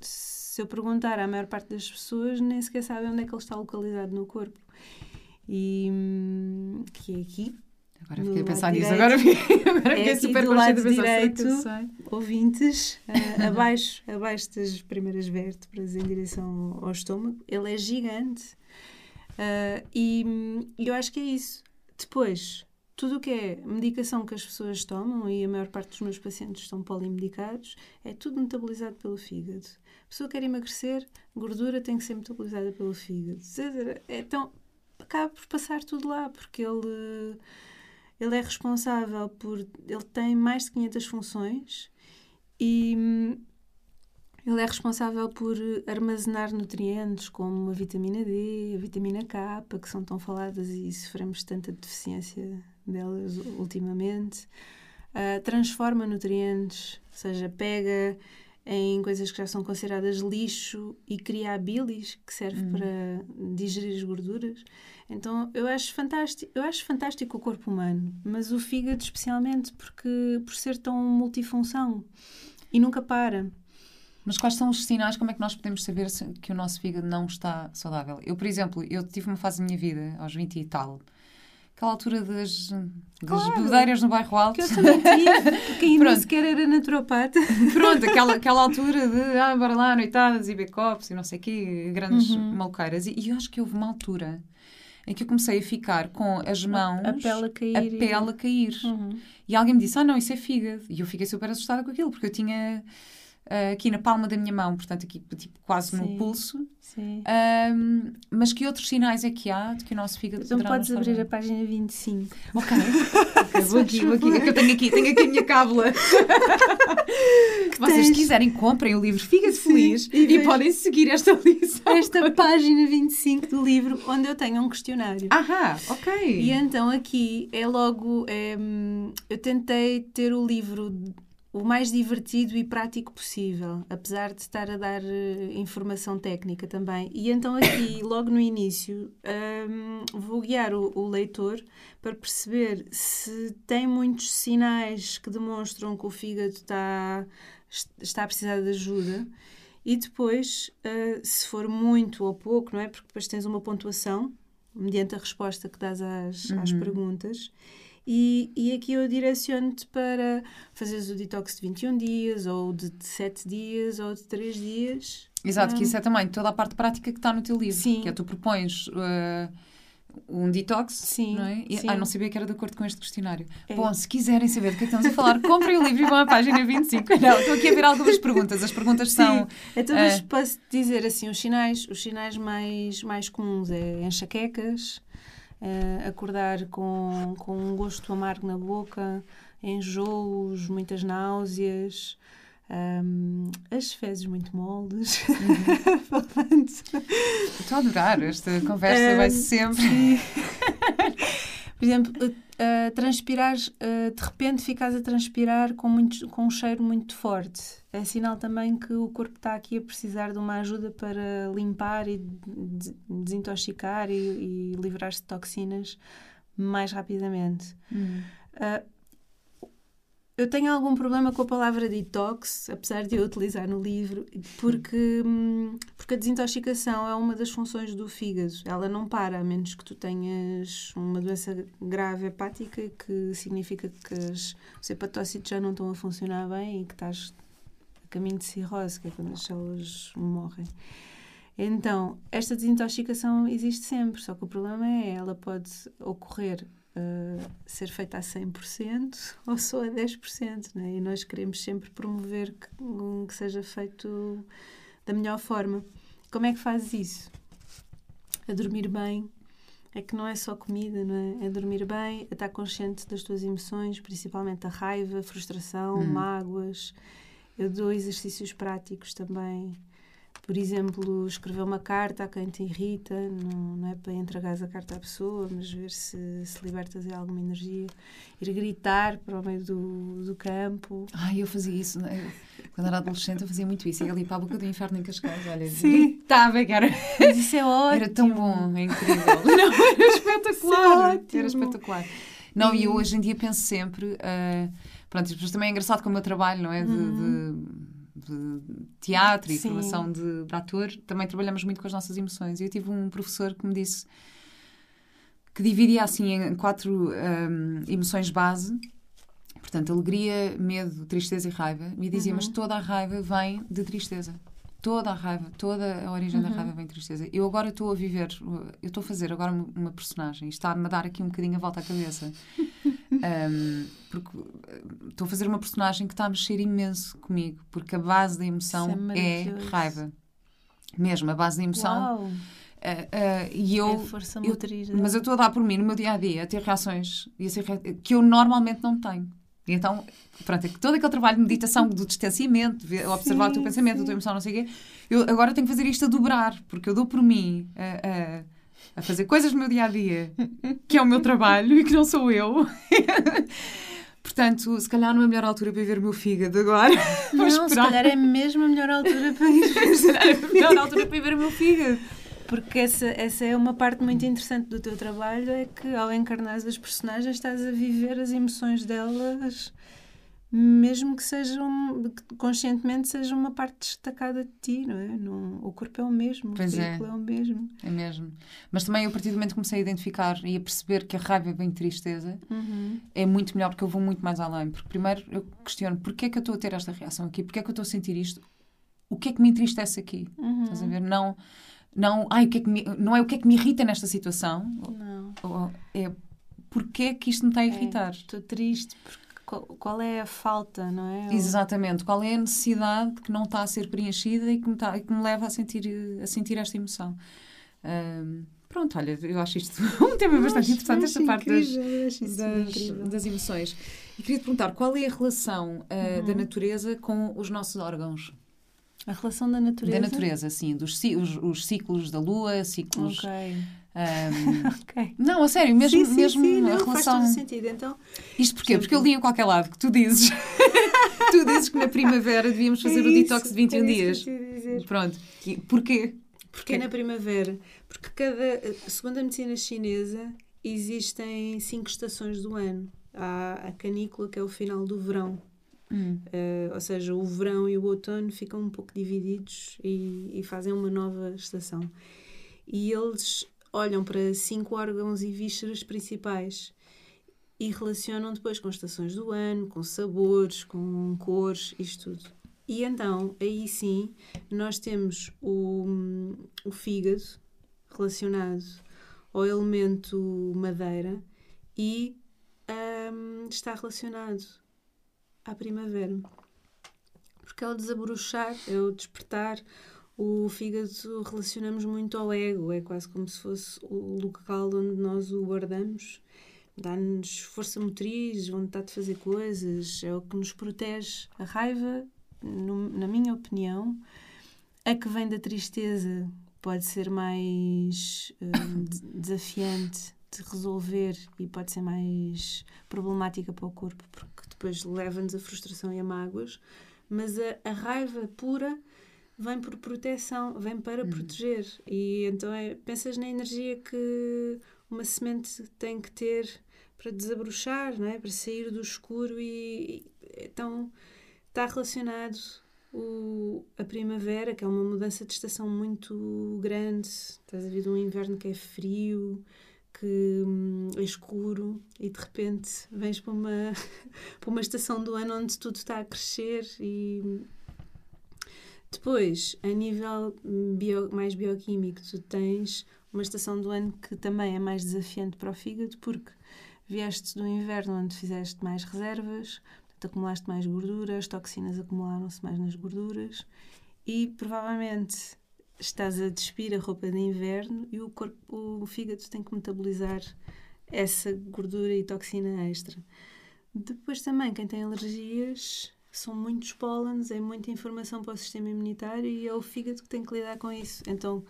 se eu perguntar à maior parte das pessoas nem sequer sabem onde é que ele está localizado no corpo. E que é aqui. Agora fiquei a pensar nisso, agora fiquei, agora fiquei é super do lado direito, ouvintes, uh, abaixo, abaixo das primeiras vértebras em direção ao estômago. Ele é gigante. Uh, e eu acho que é isso. Depois, tudo o que é medicação que as pessoas tomam, e a maior parte dos meus pacientes estão polimedicados, é tudo metabolizado pelo fígado. A pessoa quer emagrecer, gordura tem que ser metabolizada pelo fígado. Então, acaba por passar tudo lá, porque ele, ele é responsável por. Ele tem mais de 500 funções e ele é responsável por armazenar nutrientes como a vitamina D, a vitamina K, que são tão faladas e sofremos tanta deficiência delas ultimamente. Uh, transforma nutrientes, ou seja, pega em coisas que já são consideradas lixo e cria a bilis que serve uhum. para digerir as gorduras. Então eu acho fantástico, eu acho fantástico o corpo humano, mas o fígado especialmente porque por ser tão multifunção e nunca para. Mas quais são os sinais? Como é que nós podemos saber que o nosso fígado não está saudável? Eu, por exemplo, eu tive uma fase da minha vida, aos 20 e tal, aquela altura das, das claro, bebedeiras no bairro alto. Que eu também tive, porque ainda sequer era naturopata. Pronto, aquela, aquela altura de, ah, bora lá, noitadas e becopes e não sei o quê, grandes uhum. malqueiras. E, e eu acho que houve uma altura em que eu comecei a ficar com as mãos. A pele a cair. A pele a cair. Uhum. E alguém me disse: Ah, não, isso é fígado. E eu fiquei super assustada com aquilo, porque eu tinha uh, aqui na palma da minha mão, portanto, aqui tipo, quase Sim. no pulso. Sim. Um, mas que outros sinais é que há de que o nosso fígado Então podes abrir bem? a página 25. Ok. okay vou aqui, vou aqui. É que eu tenho aqui, tenho aqui a minha cábula. Se vocês tens... quiserem, comprem o livro Fígado Sim, Feliz e, e podem seguir esta lição. Esta página 25 do livro, onde eu tenho um questionário. Ahá, ok. E então aqui é logo. É, eu tentei ter o livro o mais divertido e prático possível, apesar de estar a dar uh, informação técnica também. E então, aqui, logo no início, um, vou guiar o, o, leitor para perceber se tem muitos sinais que demonstram que o fígado está, está a precisar de ajuda. E depois, uh, se for muito ou pouco, não é? Porque depois tens uma pontuação mediante a resposta que dás às, uhum. às perguntas. E, e aqui eu direciono-te para fazeres o detox de 21 dias, ou de 7 dias, ou de 3 dias. Exato, um... que isso é também toda a parte prática que está no teu livro. Sim. Que é tu propões. Uh um detox, sim, não é? Sim. Ah, não sabia que era de acordo com este questionário. É. Bom, se quiserem saber do que, é que estamos a falar, comprem o livro e vão à página 25. Não, estou aqui a ver algumas perguntas. As perguntas sim. são... Então, uh... posso dizer assim, os sinais, os sinais mais, mais comuns é enxaquecas, uh, acordar com, com um gosto amargo na boca, enjoos, muitas náuseas, um, as fezes muito moldes. Uhum. Estou a adorar esta conversa, um, vai sempre. Por exemplo, uh, transpirar, uh, de repente ficas a transpirar com, muito, com um cheiro muito forte. É sinal também que o corpo está aqui a precisar de uma ajuda para limpar e desintoxicar e, e livrar-se de toxinas mais rapidamente. Hum. Uh, eu tenho algum problema com a palavra detox, apesar de eu utilizar no livro, porque, hum, porque a desintoxicação é uma das funções do fígado. Ela não para, a menos que tu tenhas uma doença grave hepática, que significa que os hepatócitos já não estão a funcionar bem e que estás caminho de cirrose, que é quando as células morrem. Então, esta desintoxicação existe sempre, só que o problema é ela pode ocorrer uh, ser feita a 100% ou só a 10%, né? e nós queremos sempre promover que, que seja feito da melhor forma. Como é que fazes isso? A dormir bem, é que não é só comida, não é? É dormir bem, é estar consciente das tuas emoções, principalmente a raiva, a frustração, hum. mágoas. Eu dou exercícios práticos também por exemplo, escrever uma carta a quem te irrita, não, não é para entregar a carta à pessoa, mas ver se, se libertas de alguma energia. Ir gritar para o meio do, do campo. Ai, eu fazia isso. Né? Quando era adolescente, eu fazia muito isso. Ia ali para a boca do inferno em Cascais, olha. Sim. Gritava, cara. Mas isso é ótimo. Era tão bom, é incrível. Não, era espetacular. É era espetacular. Não, e eu hoje em dia penso sempre. Uh, pronto, depois também é engraçado com o meu trabalho, não é? de, uhum. de de teatro e Sim. formação de, de, ator, também trabalhamos muito com as nossas emoções. E eu tive um professor que me disse que dividia assim em quatro um, emoções base. Portanto, alegria, medo, tristeza e raiva. Me dizia, uhum. mas toda a raiva vem de tristeza. Toda a raiva, toda a origem uhum. da raiva vem tristeza. Eu agora estou a viver, eu estou a fazer agora uma, personagem, está-me a dar aqui um bocadinho a volta à cabeça. Um, porque eh, estou a fazer uma personagem que está a mexer imenso comigo, porque a base da emoção é, é, raiva. Mesmo, a base da emoção. Uau. Uh, uh, e eu, é força motriz. Eu, mas eu estou a dar por mim no meu dia a dia a ter reações e a ser, que eu normalmente não tenho. E então, pronto, é que todo aquele trabalho de meditação, do distanciamento, de observar sim, o teu pensamento, sim. a tua emoção, não sei o quê, eu agora tenho que fazer isto a dobrar, porque eu dou por mim. Uh, a fazer coisas no meu dia a dia, que é o meu trabalho e que não sou eu. Portanto, se calhar não é a melhor altura para ir ver o meu fígado agora. Não, se calhar é mesmo a melhor altura para ir ver. é a melhor altura para ir ver o meu fígado. Porque essa, essa é uma parte muito interessante do teu trabalho, é que ao encarnar as personagens estás a viver as emoções delas mesmo que sejam conscientemente seja uma parte destacada de ti, não é? Não, o corpo é o mesmo, pois o é. é o mesmo. É mesmo. Mas também eu, a partir do momento que comecei a identificar e a perceber que a raiva vem de tristeza, uhum. é muito melhor porque eu vou muito mais além. Porque primeiro eu questiono porquê é que eu estou a ter esta reação aqui? Porquê é que eu estou a sentir isto? O que é que me entristece aqui? Uhum. Estás a ver? Não Não, ai, o que é que me, não é o que é que me irrita nesta situação. Não. Ou, é porque é que isto me está a irritar. Estou é, triste porque qual, qual, é a falta, não é? Exatamente. Qual é a necessidade que não está a ser preenchida e que me, está, que me leva a sentir, a sentir esta emoção. Um, pronto, olha, eu acho isto um tema bastante interessante, esta parte das, das, das, emoções. E queria te perguntar, qual é a relação uh, uhum. da natureza com os nossos órgãos? A relação da natureza? Da natureza, sim. Dos, os, os ciclos da lua, ciclos... Ok. Um, okay. Não, a sério, mesmo, sim, mesmo sim, a não, relação. Faz todo sentido, então. Isto porquê? Porque eu li em qualquer lado que tu dizes. tu dizes que na primavera devíamos fazer é o detox de 21 é dias. Pronto. E porquê? Porque na primavera. Porque cada. Segundo a medicina chinesa, existem cinco estações do ano. Há a canícula, que é o final do verão. Uh, ou seja, o verão e o outono ficam um pouco divididos e, e fazem uma nova estação. E eles olham para cinco órgãos e vísceras principais e relacionam depois com estações do ano, com sabores, com cores, isto tudo. E então, aí sim, nós temos o, o fígado relacionado ao elemento madeira e um, está relacionado à primavera. Porque é o desabrochar, é o despertar, o fígado relacionamos muito ao ego, é quase como se fosse o local onde nós o guardamos. Dá-nos força motriz, vontade de fazer coisas, é o que nos protege. A raiva, no, na minha opinião, a que vem da tristeza pode ser mais uh, desafiante de resolver e pode ser mais problemática para o corpo, porque depois leva-nos a frustração e a mágoas. Mas a, a raiva pura vem por proteção, vem para uhum. proteger. E então é, pensas na energia que uma semente tem que ter para desabrochar, não é? para sair do escuro e, e então está relacionado o, a primavera, que é uma mudança de estação muito grande. Estás a ver um inverno que é frio, que hum, é escuro e de repente vens para uma, para uma estação do ano onde tudo está a crescer e depois, a nível bio, mais bioquímico, tu tens uma estação do ano que também é mais desafiante para o fígado, porque vieste do inverno onde fizeste mais reservas, acumulaste mais gordura, as toxinas acumularam-se mais nas gorduras e provavelmente estás a despir a roupa de inverno e o, corpo, o fígado tem que metabolizar essa gordura e toxina extra. Depois também, quem tem alergias, são muitos pólenes, é muita informação para o sistema imunitário e é o fígado que tem que lidar com isso. Então,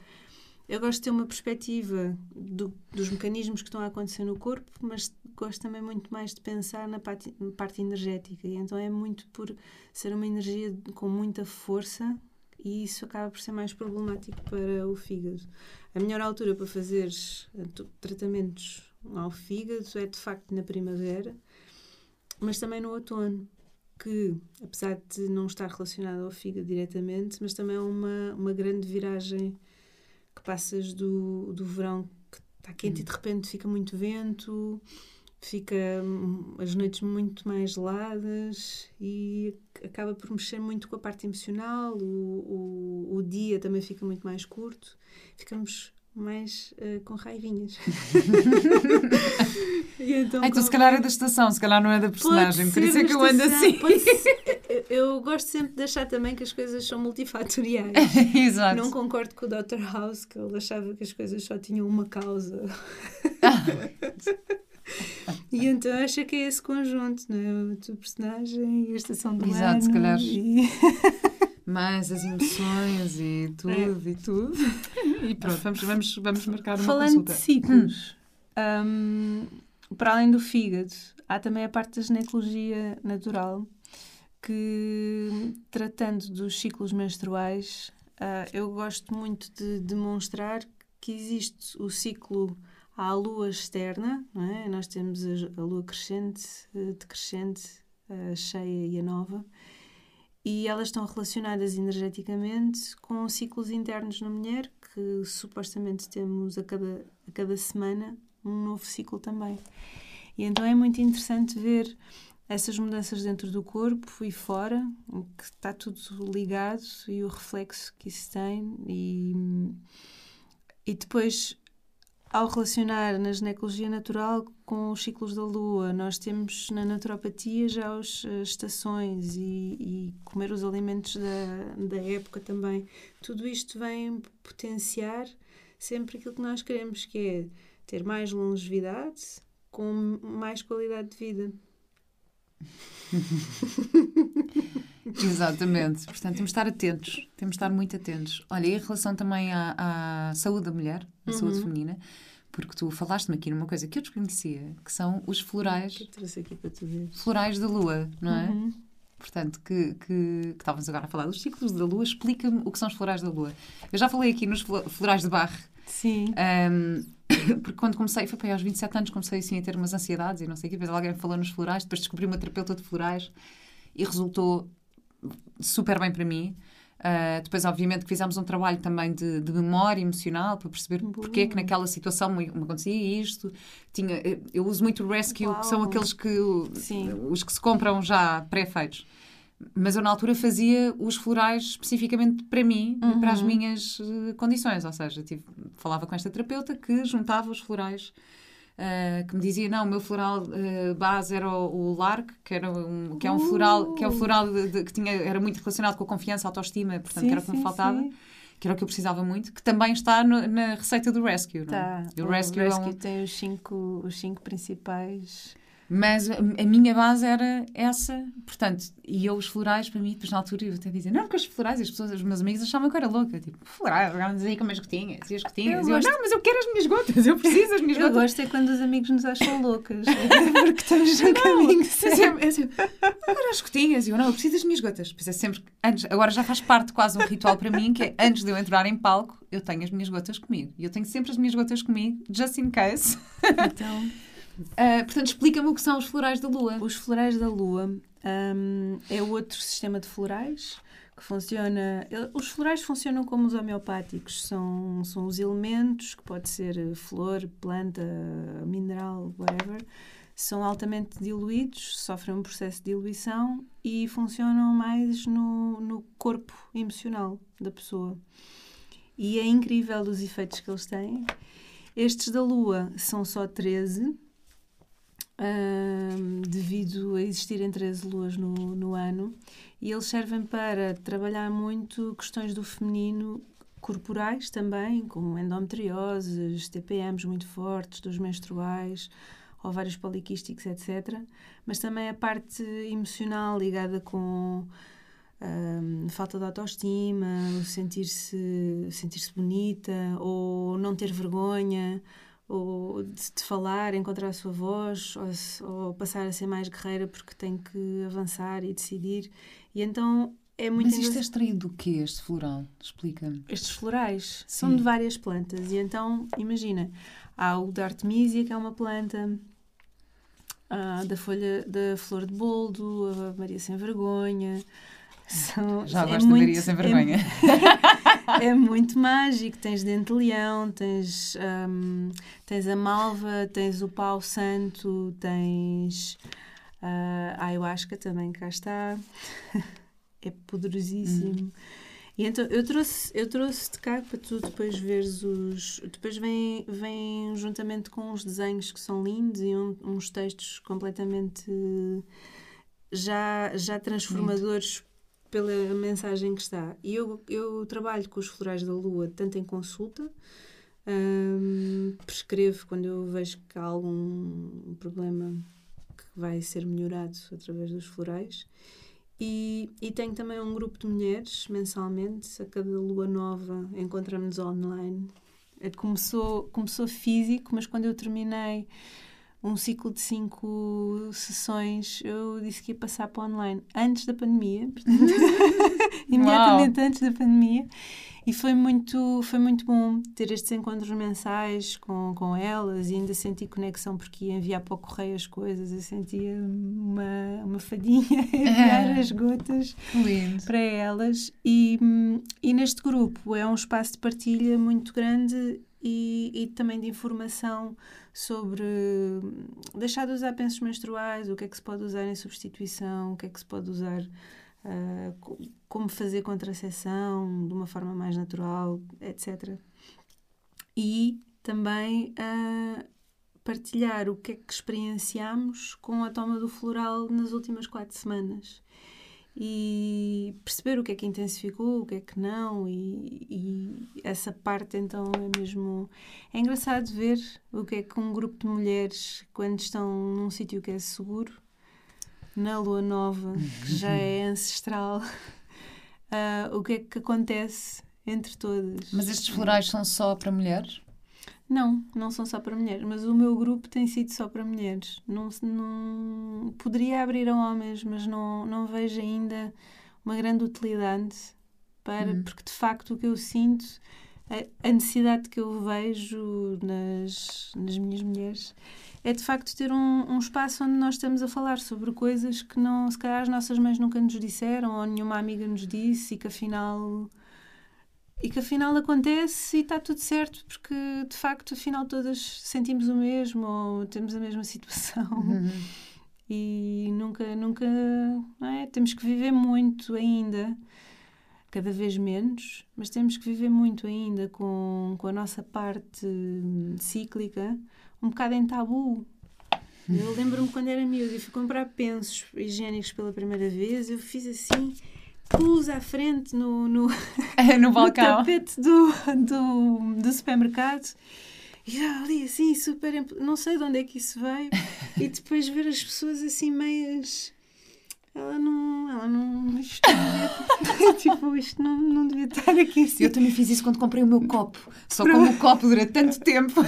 eu gosto de ter uma perspectiva do, dos mecanismos que estão a acontecer no corpo, mas gosto também muito mais de pensar na parte, na parte energética. E então é muito por ser uma energia com muita força e isso acaba por ser mais problemático para o fígado. A melhor altura para fazer eh, tratamentos ao fígado é de facto na primavera, mas também no outono que, apesar de não estar relacionado ao fígado diretamente, mas também é uma, uma grande viragem que passas do, do verão que está quente hum. e de repente fica muito vento, fica hum, as noites muito mais geladas e acaba por mexer muito com a parte emocional, o, o, o dia também fica muito mais curto, ficamos mais uh, com raivinhas. e então, então, se calhar é da estação, se calhar não é da personagem, por isso é que eu ando assim. eu gosto sempre de achar também que as coisas são multifatoriais. Exato. Não concordo com o Dr. House, que ele achava que as coisas só tinham uma causa. e então acho que é esse conjunto, não é? O teu personagem e a estação do Exato, ano. se calhar. E... mais as emoções e tudo é. e tudo. E pronto, vamos, vamos, vamos marcar uma Falando consulta. de ciclos, um, para além do fígado, há também a parte da ginecologia natural que, tratando dos ciclos menstruais, uh, eu gosto muito de demonstrar que existe o ciclo à lua externa, é? Nós temos a, lua crescente, eh, decrescente, a cheia e a nova, e elas estão relacionadas energeticamente com ciclos internos na mulher, que supostamente temos a cada, a cada semana um novo ciclo também. E então é muito interessante ver essas mudanças dentro do corpo e fora, que está tudo ligado e o reflexo que isso tem. E E depois, ao relacionar na ginecologia natural com os ciclos da lua, nós temos na naturopatia já as estações e, e, comer os alimentos da, da época também. Tudo isto vem potenciar sempre aquilo que nós queremos, que é ter mais longevidade com mais qualidade de vida. Exatamente. Portanto, temos de estar atentos. Temos de estar muito atentos. Olha, e em relação também à, à saúde da mulher, à uhum. saúde feminina, porque tu falaste-me aqui numa coisa que eu desconhecia, que são os florais. Trouxe aqui para tu ver. Florais da lua, não é? Uhum. Portanto, que, que, que estávamos agora a falar dos ciclos da lua, explica-me o que são os florais da lua. Eu já falei aqui nos florais de barre. Sim. Um, porque quando comecei, foi para aos 27 anos, comecei assim a ter umas ansiedades e não sei o que, depois alguém falou nos florais, depois descobri uma terapeuta de florais e resultou super bem para mim. Uh, depois, obviamente, que fizemos um trabalho também de, de memória emocional para perceber Boa. porque é que naquela situação me, me, acontecia isto. Tinha, eu uso muito o Rescue, Uau. que são aqueles que Sim. os que se compram já pré-feitos. Mas eu, na altura, fazia os florais especificamente para mim uhum. e para as uhum. minhas uh, condições. Ou seja, tive, falava com esta terapeuta que juntava os florais Uh, que me dizia não o meu floral uh, base era o, o lark que era um, que é um floral que é um floral de, de, que tinha era muito relacionado com a confiança autoestima portanto sim, que era o que me faltava sim. que era o que eu precisava muito que também está no, na receita do rescue tá. É? o, o rescue, rescue é um... tem os cinco os cinco principais mas a minha base era essa, portanto, e eu os florais, para mim, depois na altura eu até dizia, não, porque os florais, as pessoas, os meus amigos achavam que eu era louca, tipo, florais, vamos aí com as gotinhas, e as gotinhas, eu, eu não, mas eu quero as minhas gotas, eu preciso das minhas eu gotas. Eu gosto é quando os amigos nos acham loucas, porque estamos no caminho. É sempre, é sempre, agora as gotinhas, e eu não, eu preciso das minhas gotas. Pois é sempre, antes, agora já faz parte quase um ritual para mim, que é antes de eu entrar em palco, eu tenho as minhas gotas comigo, e eu tenho sempre as minhas gotas comigo, just in case. Então... Uh, portanto, explica-me o que são os florais da Lua. Os florais da Lua um, é outro sistema de florais que funciona. Os florais funcionam como os homeopáticos, são, são os elementos, que pode ser flor, planta, mineral, whatever, são altamente diluídos, sofrem um processo de diluição e funcionam mais no, no corpo emocional da pessoa. E é incrível os efeitos que eles têm. Estes da Lua são só 13 devido a existirem 13 luas no, no ano, e eles servem para trabalhar muito questões do feminino corporais também, como endometrioses, TPMs muito fortes, dos menstruais, ovários poliquísticos, etc. Mas também a parte emocional ligada com um, falta de autoestima, sentir-se sentir -se bonita ou não ter vergonha ou de, de, falar, encontrar a sua voz, ou, ou, passar a ser mais guerreira porque tem que avançar e decidir. E então é muito. Mas isto é extraído do quê, este floral? Explica-me. Estes florais Sim. são de várias plantas. E então, imagina, há o da Artemisia, que é uma planta. da folha da flor de boldo, a Maria Sem Vergonha, são, Já é gosto muito, de Maria sem vergonha. É, é, muito mágico. Tens dente de leão, tens, um, tens a malva, tens o pau santo, tens uh, a ayahuasca também, cá está. é poderosíssimo. Hum. E então eu trouxe, eu trouxe de cá para tu depois veres os. Depois vem, vem juntamente com uns desenhos que são lindos e um, uns textos completamente já, já transformadores pela mensagem que está. E eu, eu trabalho com os florais da lua, tanto em consulta, prescrevo quando eu vejo que há algum problema que vai ser melhorado através dos florais. E, e tenho também um grupo de mulheres mensalmente, a cada lua nova encontramos online. Começou, começou físico, mas quando eu terminei um ciclo de cinco sessões, eu disse que ia passar para online antes da pandemia, portanto, imediatamente antes da pandemia. E foi muito, foi muito bom ter estes encontros mensais com, com elas e ainda senti conexão porque ia enviar para o correio as coisas. Eu sentia uma, uma fadinha enviar as gotas Lindo. para elas. E, e neste grupo é um espaço de partilha muito grande e, e também de informação sobre deixar de usar pensos menstruais, o que é que se pode usar em substituição, o que é que se pode usar, uh, como fazer contracepção de uma forma mais natural, etc. e também uh, partilhar o que é que experienciamos com a toma do floral nas últimas quatro semanas e perceber o que é que intensificou, o que é que não, e, e, essa parte então é mesmo. É engraçado ver o que é que um grupo de mulheres, quando estão num sítio que é seguro, na lua nova, que já é ancestral, uh, o que é que acontece entre todas. Mas estes florais são só para mulheres? Não, não são só para mulheres, mas o meu grupo tem sido só para mulheres. Não, não poderia abrir a homens, mas não, não vejo ainda uma grande utilidade para, hum. porque de facto o que eu sinto, a, a, necessidade que eu vejo nas, nas minhas mulheres é de facto ter um, um espaço onde nós estamos a falar sobre coisas que não, se calhar as nossas mães nunca nos disseram ou nenhuma amiga nos disse e que afinal e que afinal acontece e está tudo certo, porque de facto, afinal, todas sentimos o mesmo ou temos a mesma situação. Uhum. E nunca, nunca, é? Temos que viver muito ainda, cada vez menos, mas temos que viver muito ainda com, com a nossa parte cíclica, um bocado em tabu. Eu lembro-me quando era miúda e fui comprar pensos higiênicos pela primeira vez, eu fiz assim pus à frente no, no, no balcão. no tapete do, do, do supermercado. E ali assim super não sei de onde é que isso veio. E depois ver as pessoas assim meias ela não ela não isto não devia, tipo isto não, não devia estar aqui assim. eu também fiz isso quando comprei o meu copo só como o copo dura tanto tempo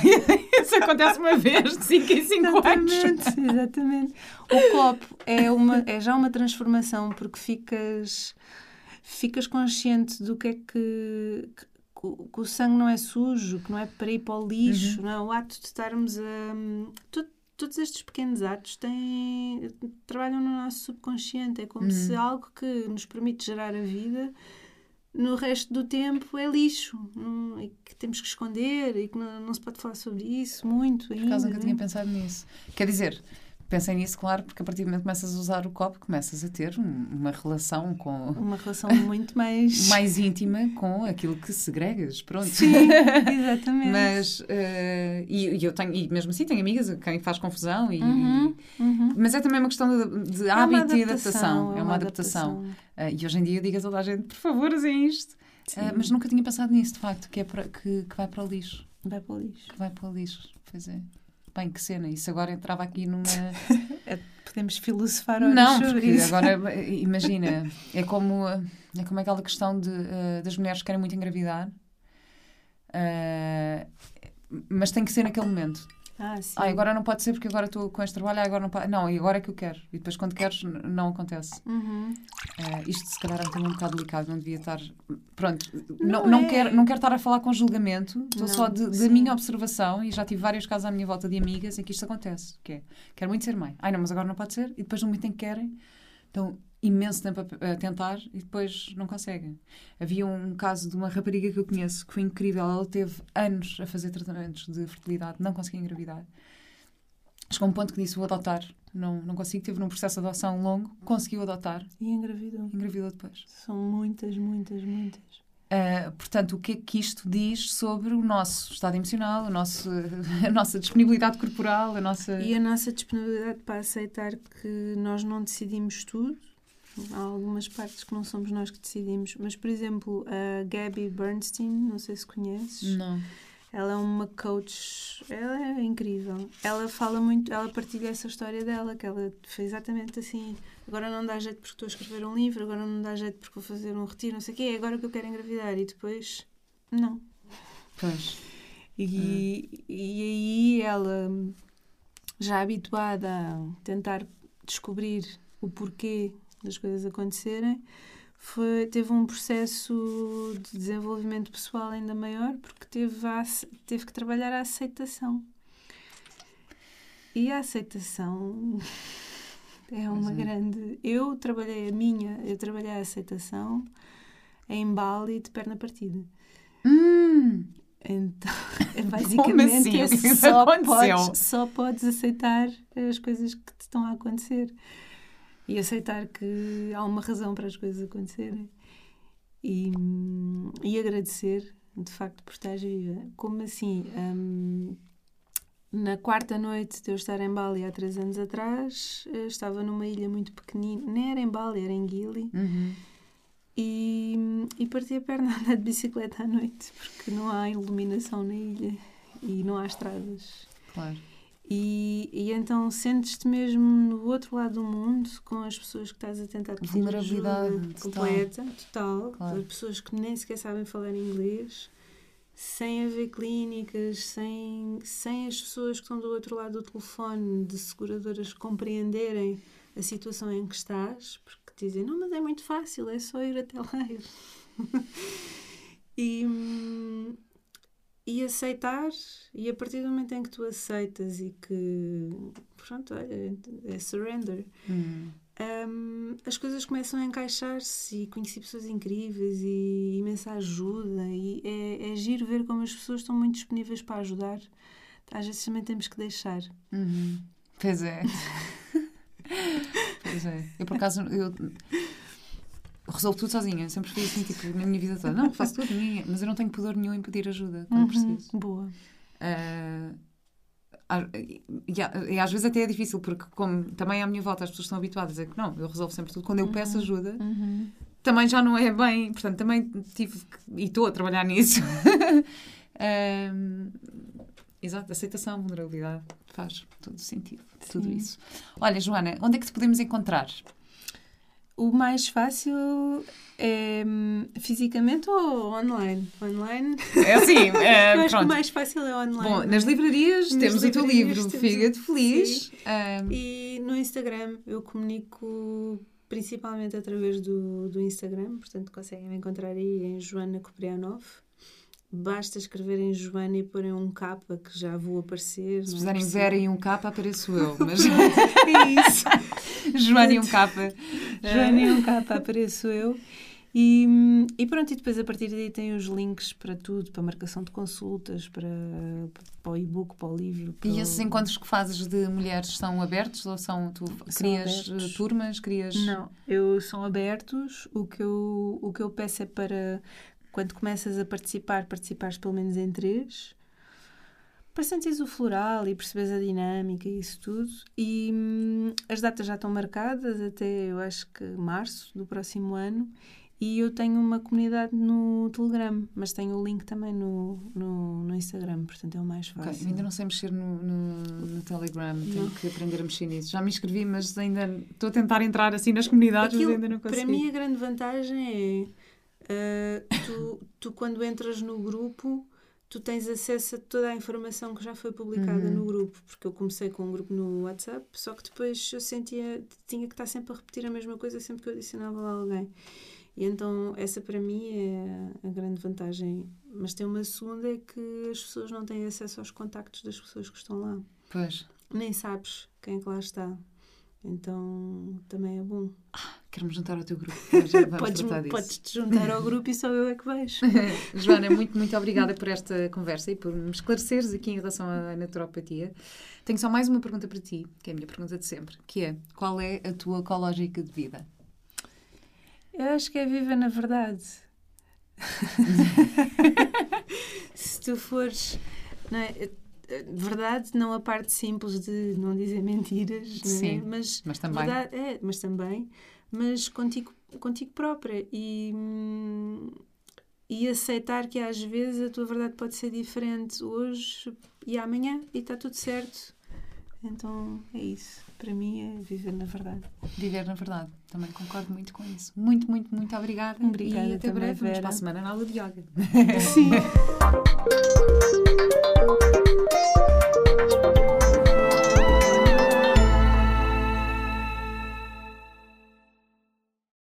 isso acontece uma vez de 5 em 5 anos exatamente o copo é, uma, é já uma transformação porque ficas ficas consciente do que é que, que, que, o sangue não é sujo, que não é para ir para o lixo, uhum. não é? O ato de estarmos a. Todo, todos estes pequenos atos têm, trabalham no nosso subconsciente. É como uhum. se algo que nos permite gerar a vida no resto do tempo é lixo hum, e que temos que esconder e que não, não se pode falar sobre isso muito ainda. Por causa nunca tinha pensado nisso. Quer dizer, pensei nisso, claro, porque a partir do momento que começas a usar o copo, começas a ter uma relação com. Uma relação muito mais. mais íntima com aquilo que segregas, pronto. Sim, exatamente. mas. Uh, e, e, eu tenho, e mesmo assim tenho amigas a quem faz confusão, e, uhum, uhum. mas é também uma questão de, de é hábito e adaptação. É uma adaptação. adaptação. Uh, e hoje em dia eu digo a toda a gente, por favor, usem isto. Uh, mas nunca tinha pensado nisso, de facto, que, é para, que, que vai para o lixo. Vai para o lixo. Que vai para o lixo, pois é. Bem, que cena, isso agora entrava aqui numa. É, podemos filosofar horas Não, sobre isso. agora, é é como, é como aquela questão de, uh, das mulheres que querem muito engravidar, uh, mas tem que ser naquele momento. Ah, sim. Ah, agora não pode ser porque agora estou com este trabalho, ah, agora não pode. Não, e agora é que eu quero. E depois quando queres, não acontece. Uhum. Uh, isto se calhar é um tema um bocado delicado, não devia estar. Pronto, não, não, não, é. quero, não quero estar a falar com julgamento, estou só da minha observação e já tive vários casos à minha volta de amigas em que isto acontece. Que é, quero muito ser mãe. Ai não, mas agora não pode ser. E depois no momento em que querem, então imenso tempo a, tentar e depois não conseguem. Havia um caso de uma rapariga que eu conheço que foi incrível. Ela teve anos a fazer tratamentos de fertilidade, não conseguia engravidar. Chegou um ponto que disse: Vou adotar. Não, não consigo. Teve num processo de adoção longo, conseguiu adotar. E engravidou. Engravidou depois. São muitas, muitas, muitas. Uh, portanto, o que é que isto diz sobre o nosso estado emocional, o nosso, a nossa disponibilidade corporal, a nossa... E a nossa disponibilidade para aceitar que nós não decidimos tudo, Há algumas partes que não somos nós que decidimos, mas, por exemplo, a Gabby Bernstein, não sei se conheces. Não. Ela é uma coach, ela é incrível. Ela fala muito, ela partilha essa história dela, que ela fez exatamente assim. Agora não dá jeito porque estou a escrever um livro, agora não dá jeito porque vou fazer um retiro, não sei o quê, é agora que eu quero engravidar. E depois, não. Pois. E, hum. e aí ela, já habituada a tentar descobrir o porquê das coisas acontecerem, foi, teve um processo de desenvolvimento pessoal ainda maior porque teve, a, teve que trabalhar a aceitação. E a aceitação é uma é. grande. Eu trabalhei a minha, eu trabalhei a aceitação em Bali de perna partida. Hum. Então, é basicamente assim? só, podes, só podes aceitar as coisas que te estão a acontecer e aceitar que há uma razão para as coisas acontecerem e, e agradecer de facto, por estar viva. Como assim? Um, na quarta noite de eu estar em Bali há três anos atrás, estava numa ilha muito pequenina, nem era em Bali, era em Gili. Uhum. E, e parti a perna a andar de bicicleta à noite, porque não há iluminação na ilha e não há estradas. Claro. E, e então sentes-te mesmo no outro lado do mundo com as pessoas que estás a tentar pedir Vulnerabilidade ajuda completa, total, claro. pessoas que nem sequer sabem falar inglês, sem haver clínicas, sem, sem as pessoas que estão do outro lado do telefone de seguradoras compreenderem a situação em que estás, porque dizem, não, mas é muito fácil, é só ir até lá. e aceitar, e a partir do momento em que tu aceitas e que, pronto, olha, é surrender, hum. um, as coisas começam a encaixar-se e conheci pessoas incríveis e imensa ajuda e é, é giro ver como as pessoas estão muito disponíveis para ajudar. Às vezes também temos que deixar. Uhum. Pois é. pois é. Eu, por acaso, eu resolvo tudo sozinha. Sempre fui assim, tipo, na minha vida toda. Não, faço tudo, mas eu não tenho pudor nenhum em pedir ajuda quando uhum, preciso. Boa. Uh, e, às vezes até é difícil, porque como também à minha volta as pessoas estão habituadas a que não, eu resolvo sempre tudo. Quando eu peço uhum, ajuda, uhum. também já não é bem. Portanto, também tive que, e estou a trabalhar nisso. um, exato, aceitação, vulnerabilidade, faz todo sentido, Sim. tudo isso. Olha, Joana, onde é que te podemos encontrar? O mais fácil é hum, fisicamente ou online? Online? É assim, é, Eu acho que o mais fácil é online. Bom, nas livrarias nas temos livrarias, o teu livro, Fígado Feliz. Um... E no Instagram eu comunico principalmente através do, do Instagram, portanto conseguem me encontrar aí em Joana Coprianov. Basta escreverem Joana e porem um capa que já vou aparecer. Se fizerem Vera e um capa, apareço eu. Mas... é isso. Joana e um capa. Joana e um capa, apareço eu. E, e pronto, e depois a partir daí tem os links para tudo, para marcação de consultas, para, para o e-book, para o livro. Para e esses o... encontros que fazes de mulheres são abertos ou são tu são crias abertos. turmas, crias? Não, eu são abertos. O que eu o que eu peço é para quando começas a participar, participares pelo menos em três, para sentires o floral e perceberes a dinâmica e isso tudo. E hum, as datas já estão marcadas até, eu acho que março do próximo ano. E eu tenho uma comunidade no Telegram, mas tenho o link também no, no, no Instagram, portanto é o mais fácil. Okay, ainda não sei mexer no, no, no Telegram, tenho que aprender a mexer nisso. Já me inscrevi, mas ainda estou a tentar entrar assim nas comunidades, Aquilo, mas ainda não consigo. Para mim a grande vantagem é Uh, tu, tu, quando entras no grupo, tu tens acesso a toda a informação que já foi publicada uhum. no grupo, porque eu comecei com um grupo no WhatsApp, só que depois eu sentia, tinha que estar sempre a repetir a mesma coisa sempre que eu adicionava lá alguém. E então, essa para mim é a grande vantagem. Mas tem uma segunda: é que as pessoas não têm acesso aos contactos das pessoas que estão lá. Pois. Nem sabes quem é que lá está. Então também é bom. Ah, Quero-me juntar ao teu grupo. podes, podes te juntar ao grupo e só eu é que vejo. Joana, muito, muito obrigada por esta conversa e por me esclareceres aqui em relação à naturopatia. Tenho só mais uma pergunta para ti, que é a minha pergunta de sempre, que é qual é a tua ecológica de vida? Eu acho que é viva na verdade. Se tu fores. Não é? verdade, não a parte simples de não dizer mentiras, é? Sim, é? mas, mas também. Verdade, é, mas também, mas contigo, contigo própria e, e aceitar que às vezes a tua verdade pode ser diferente hoje e amanhã e está tudo certo. Então é isso. Para mim é viver na verdade. Viver na verdade. Também concordo muito com isso. Muito, muito, muito obrigada. Obrigada. E até breve. Vera. Vamos para a semana na aula de yoga. Sim.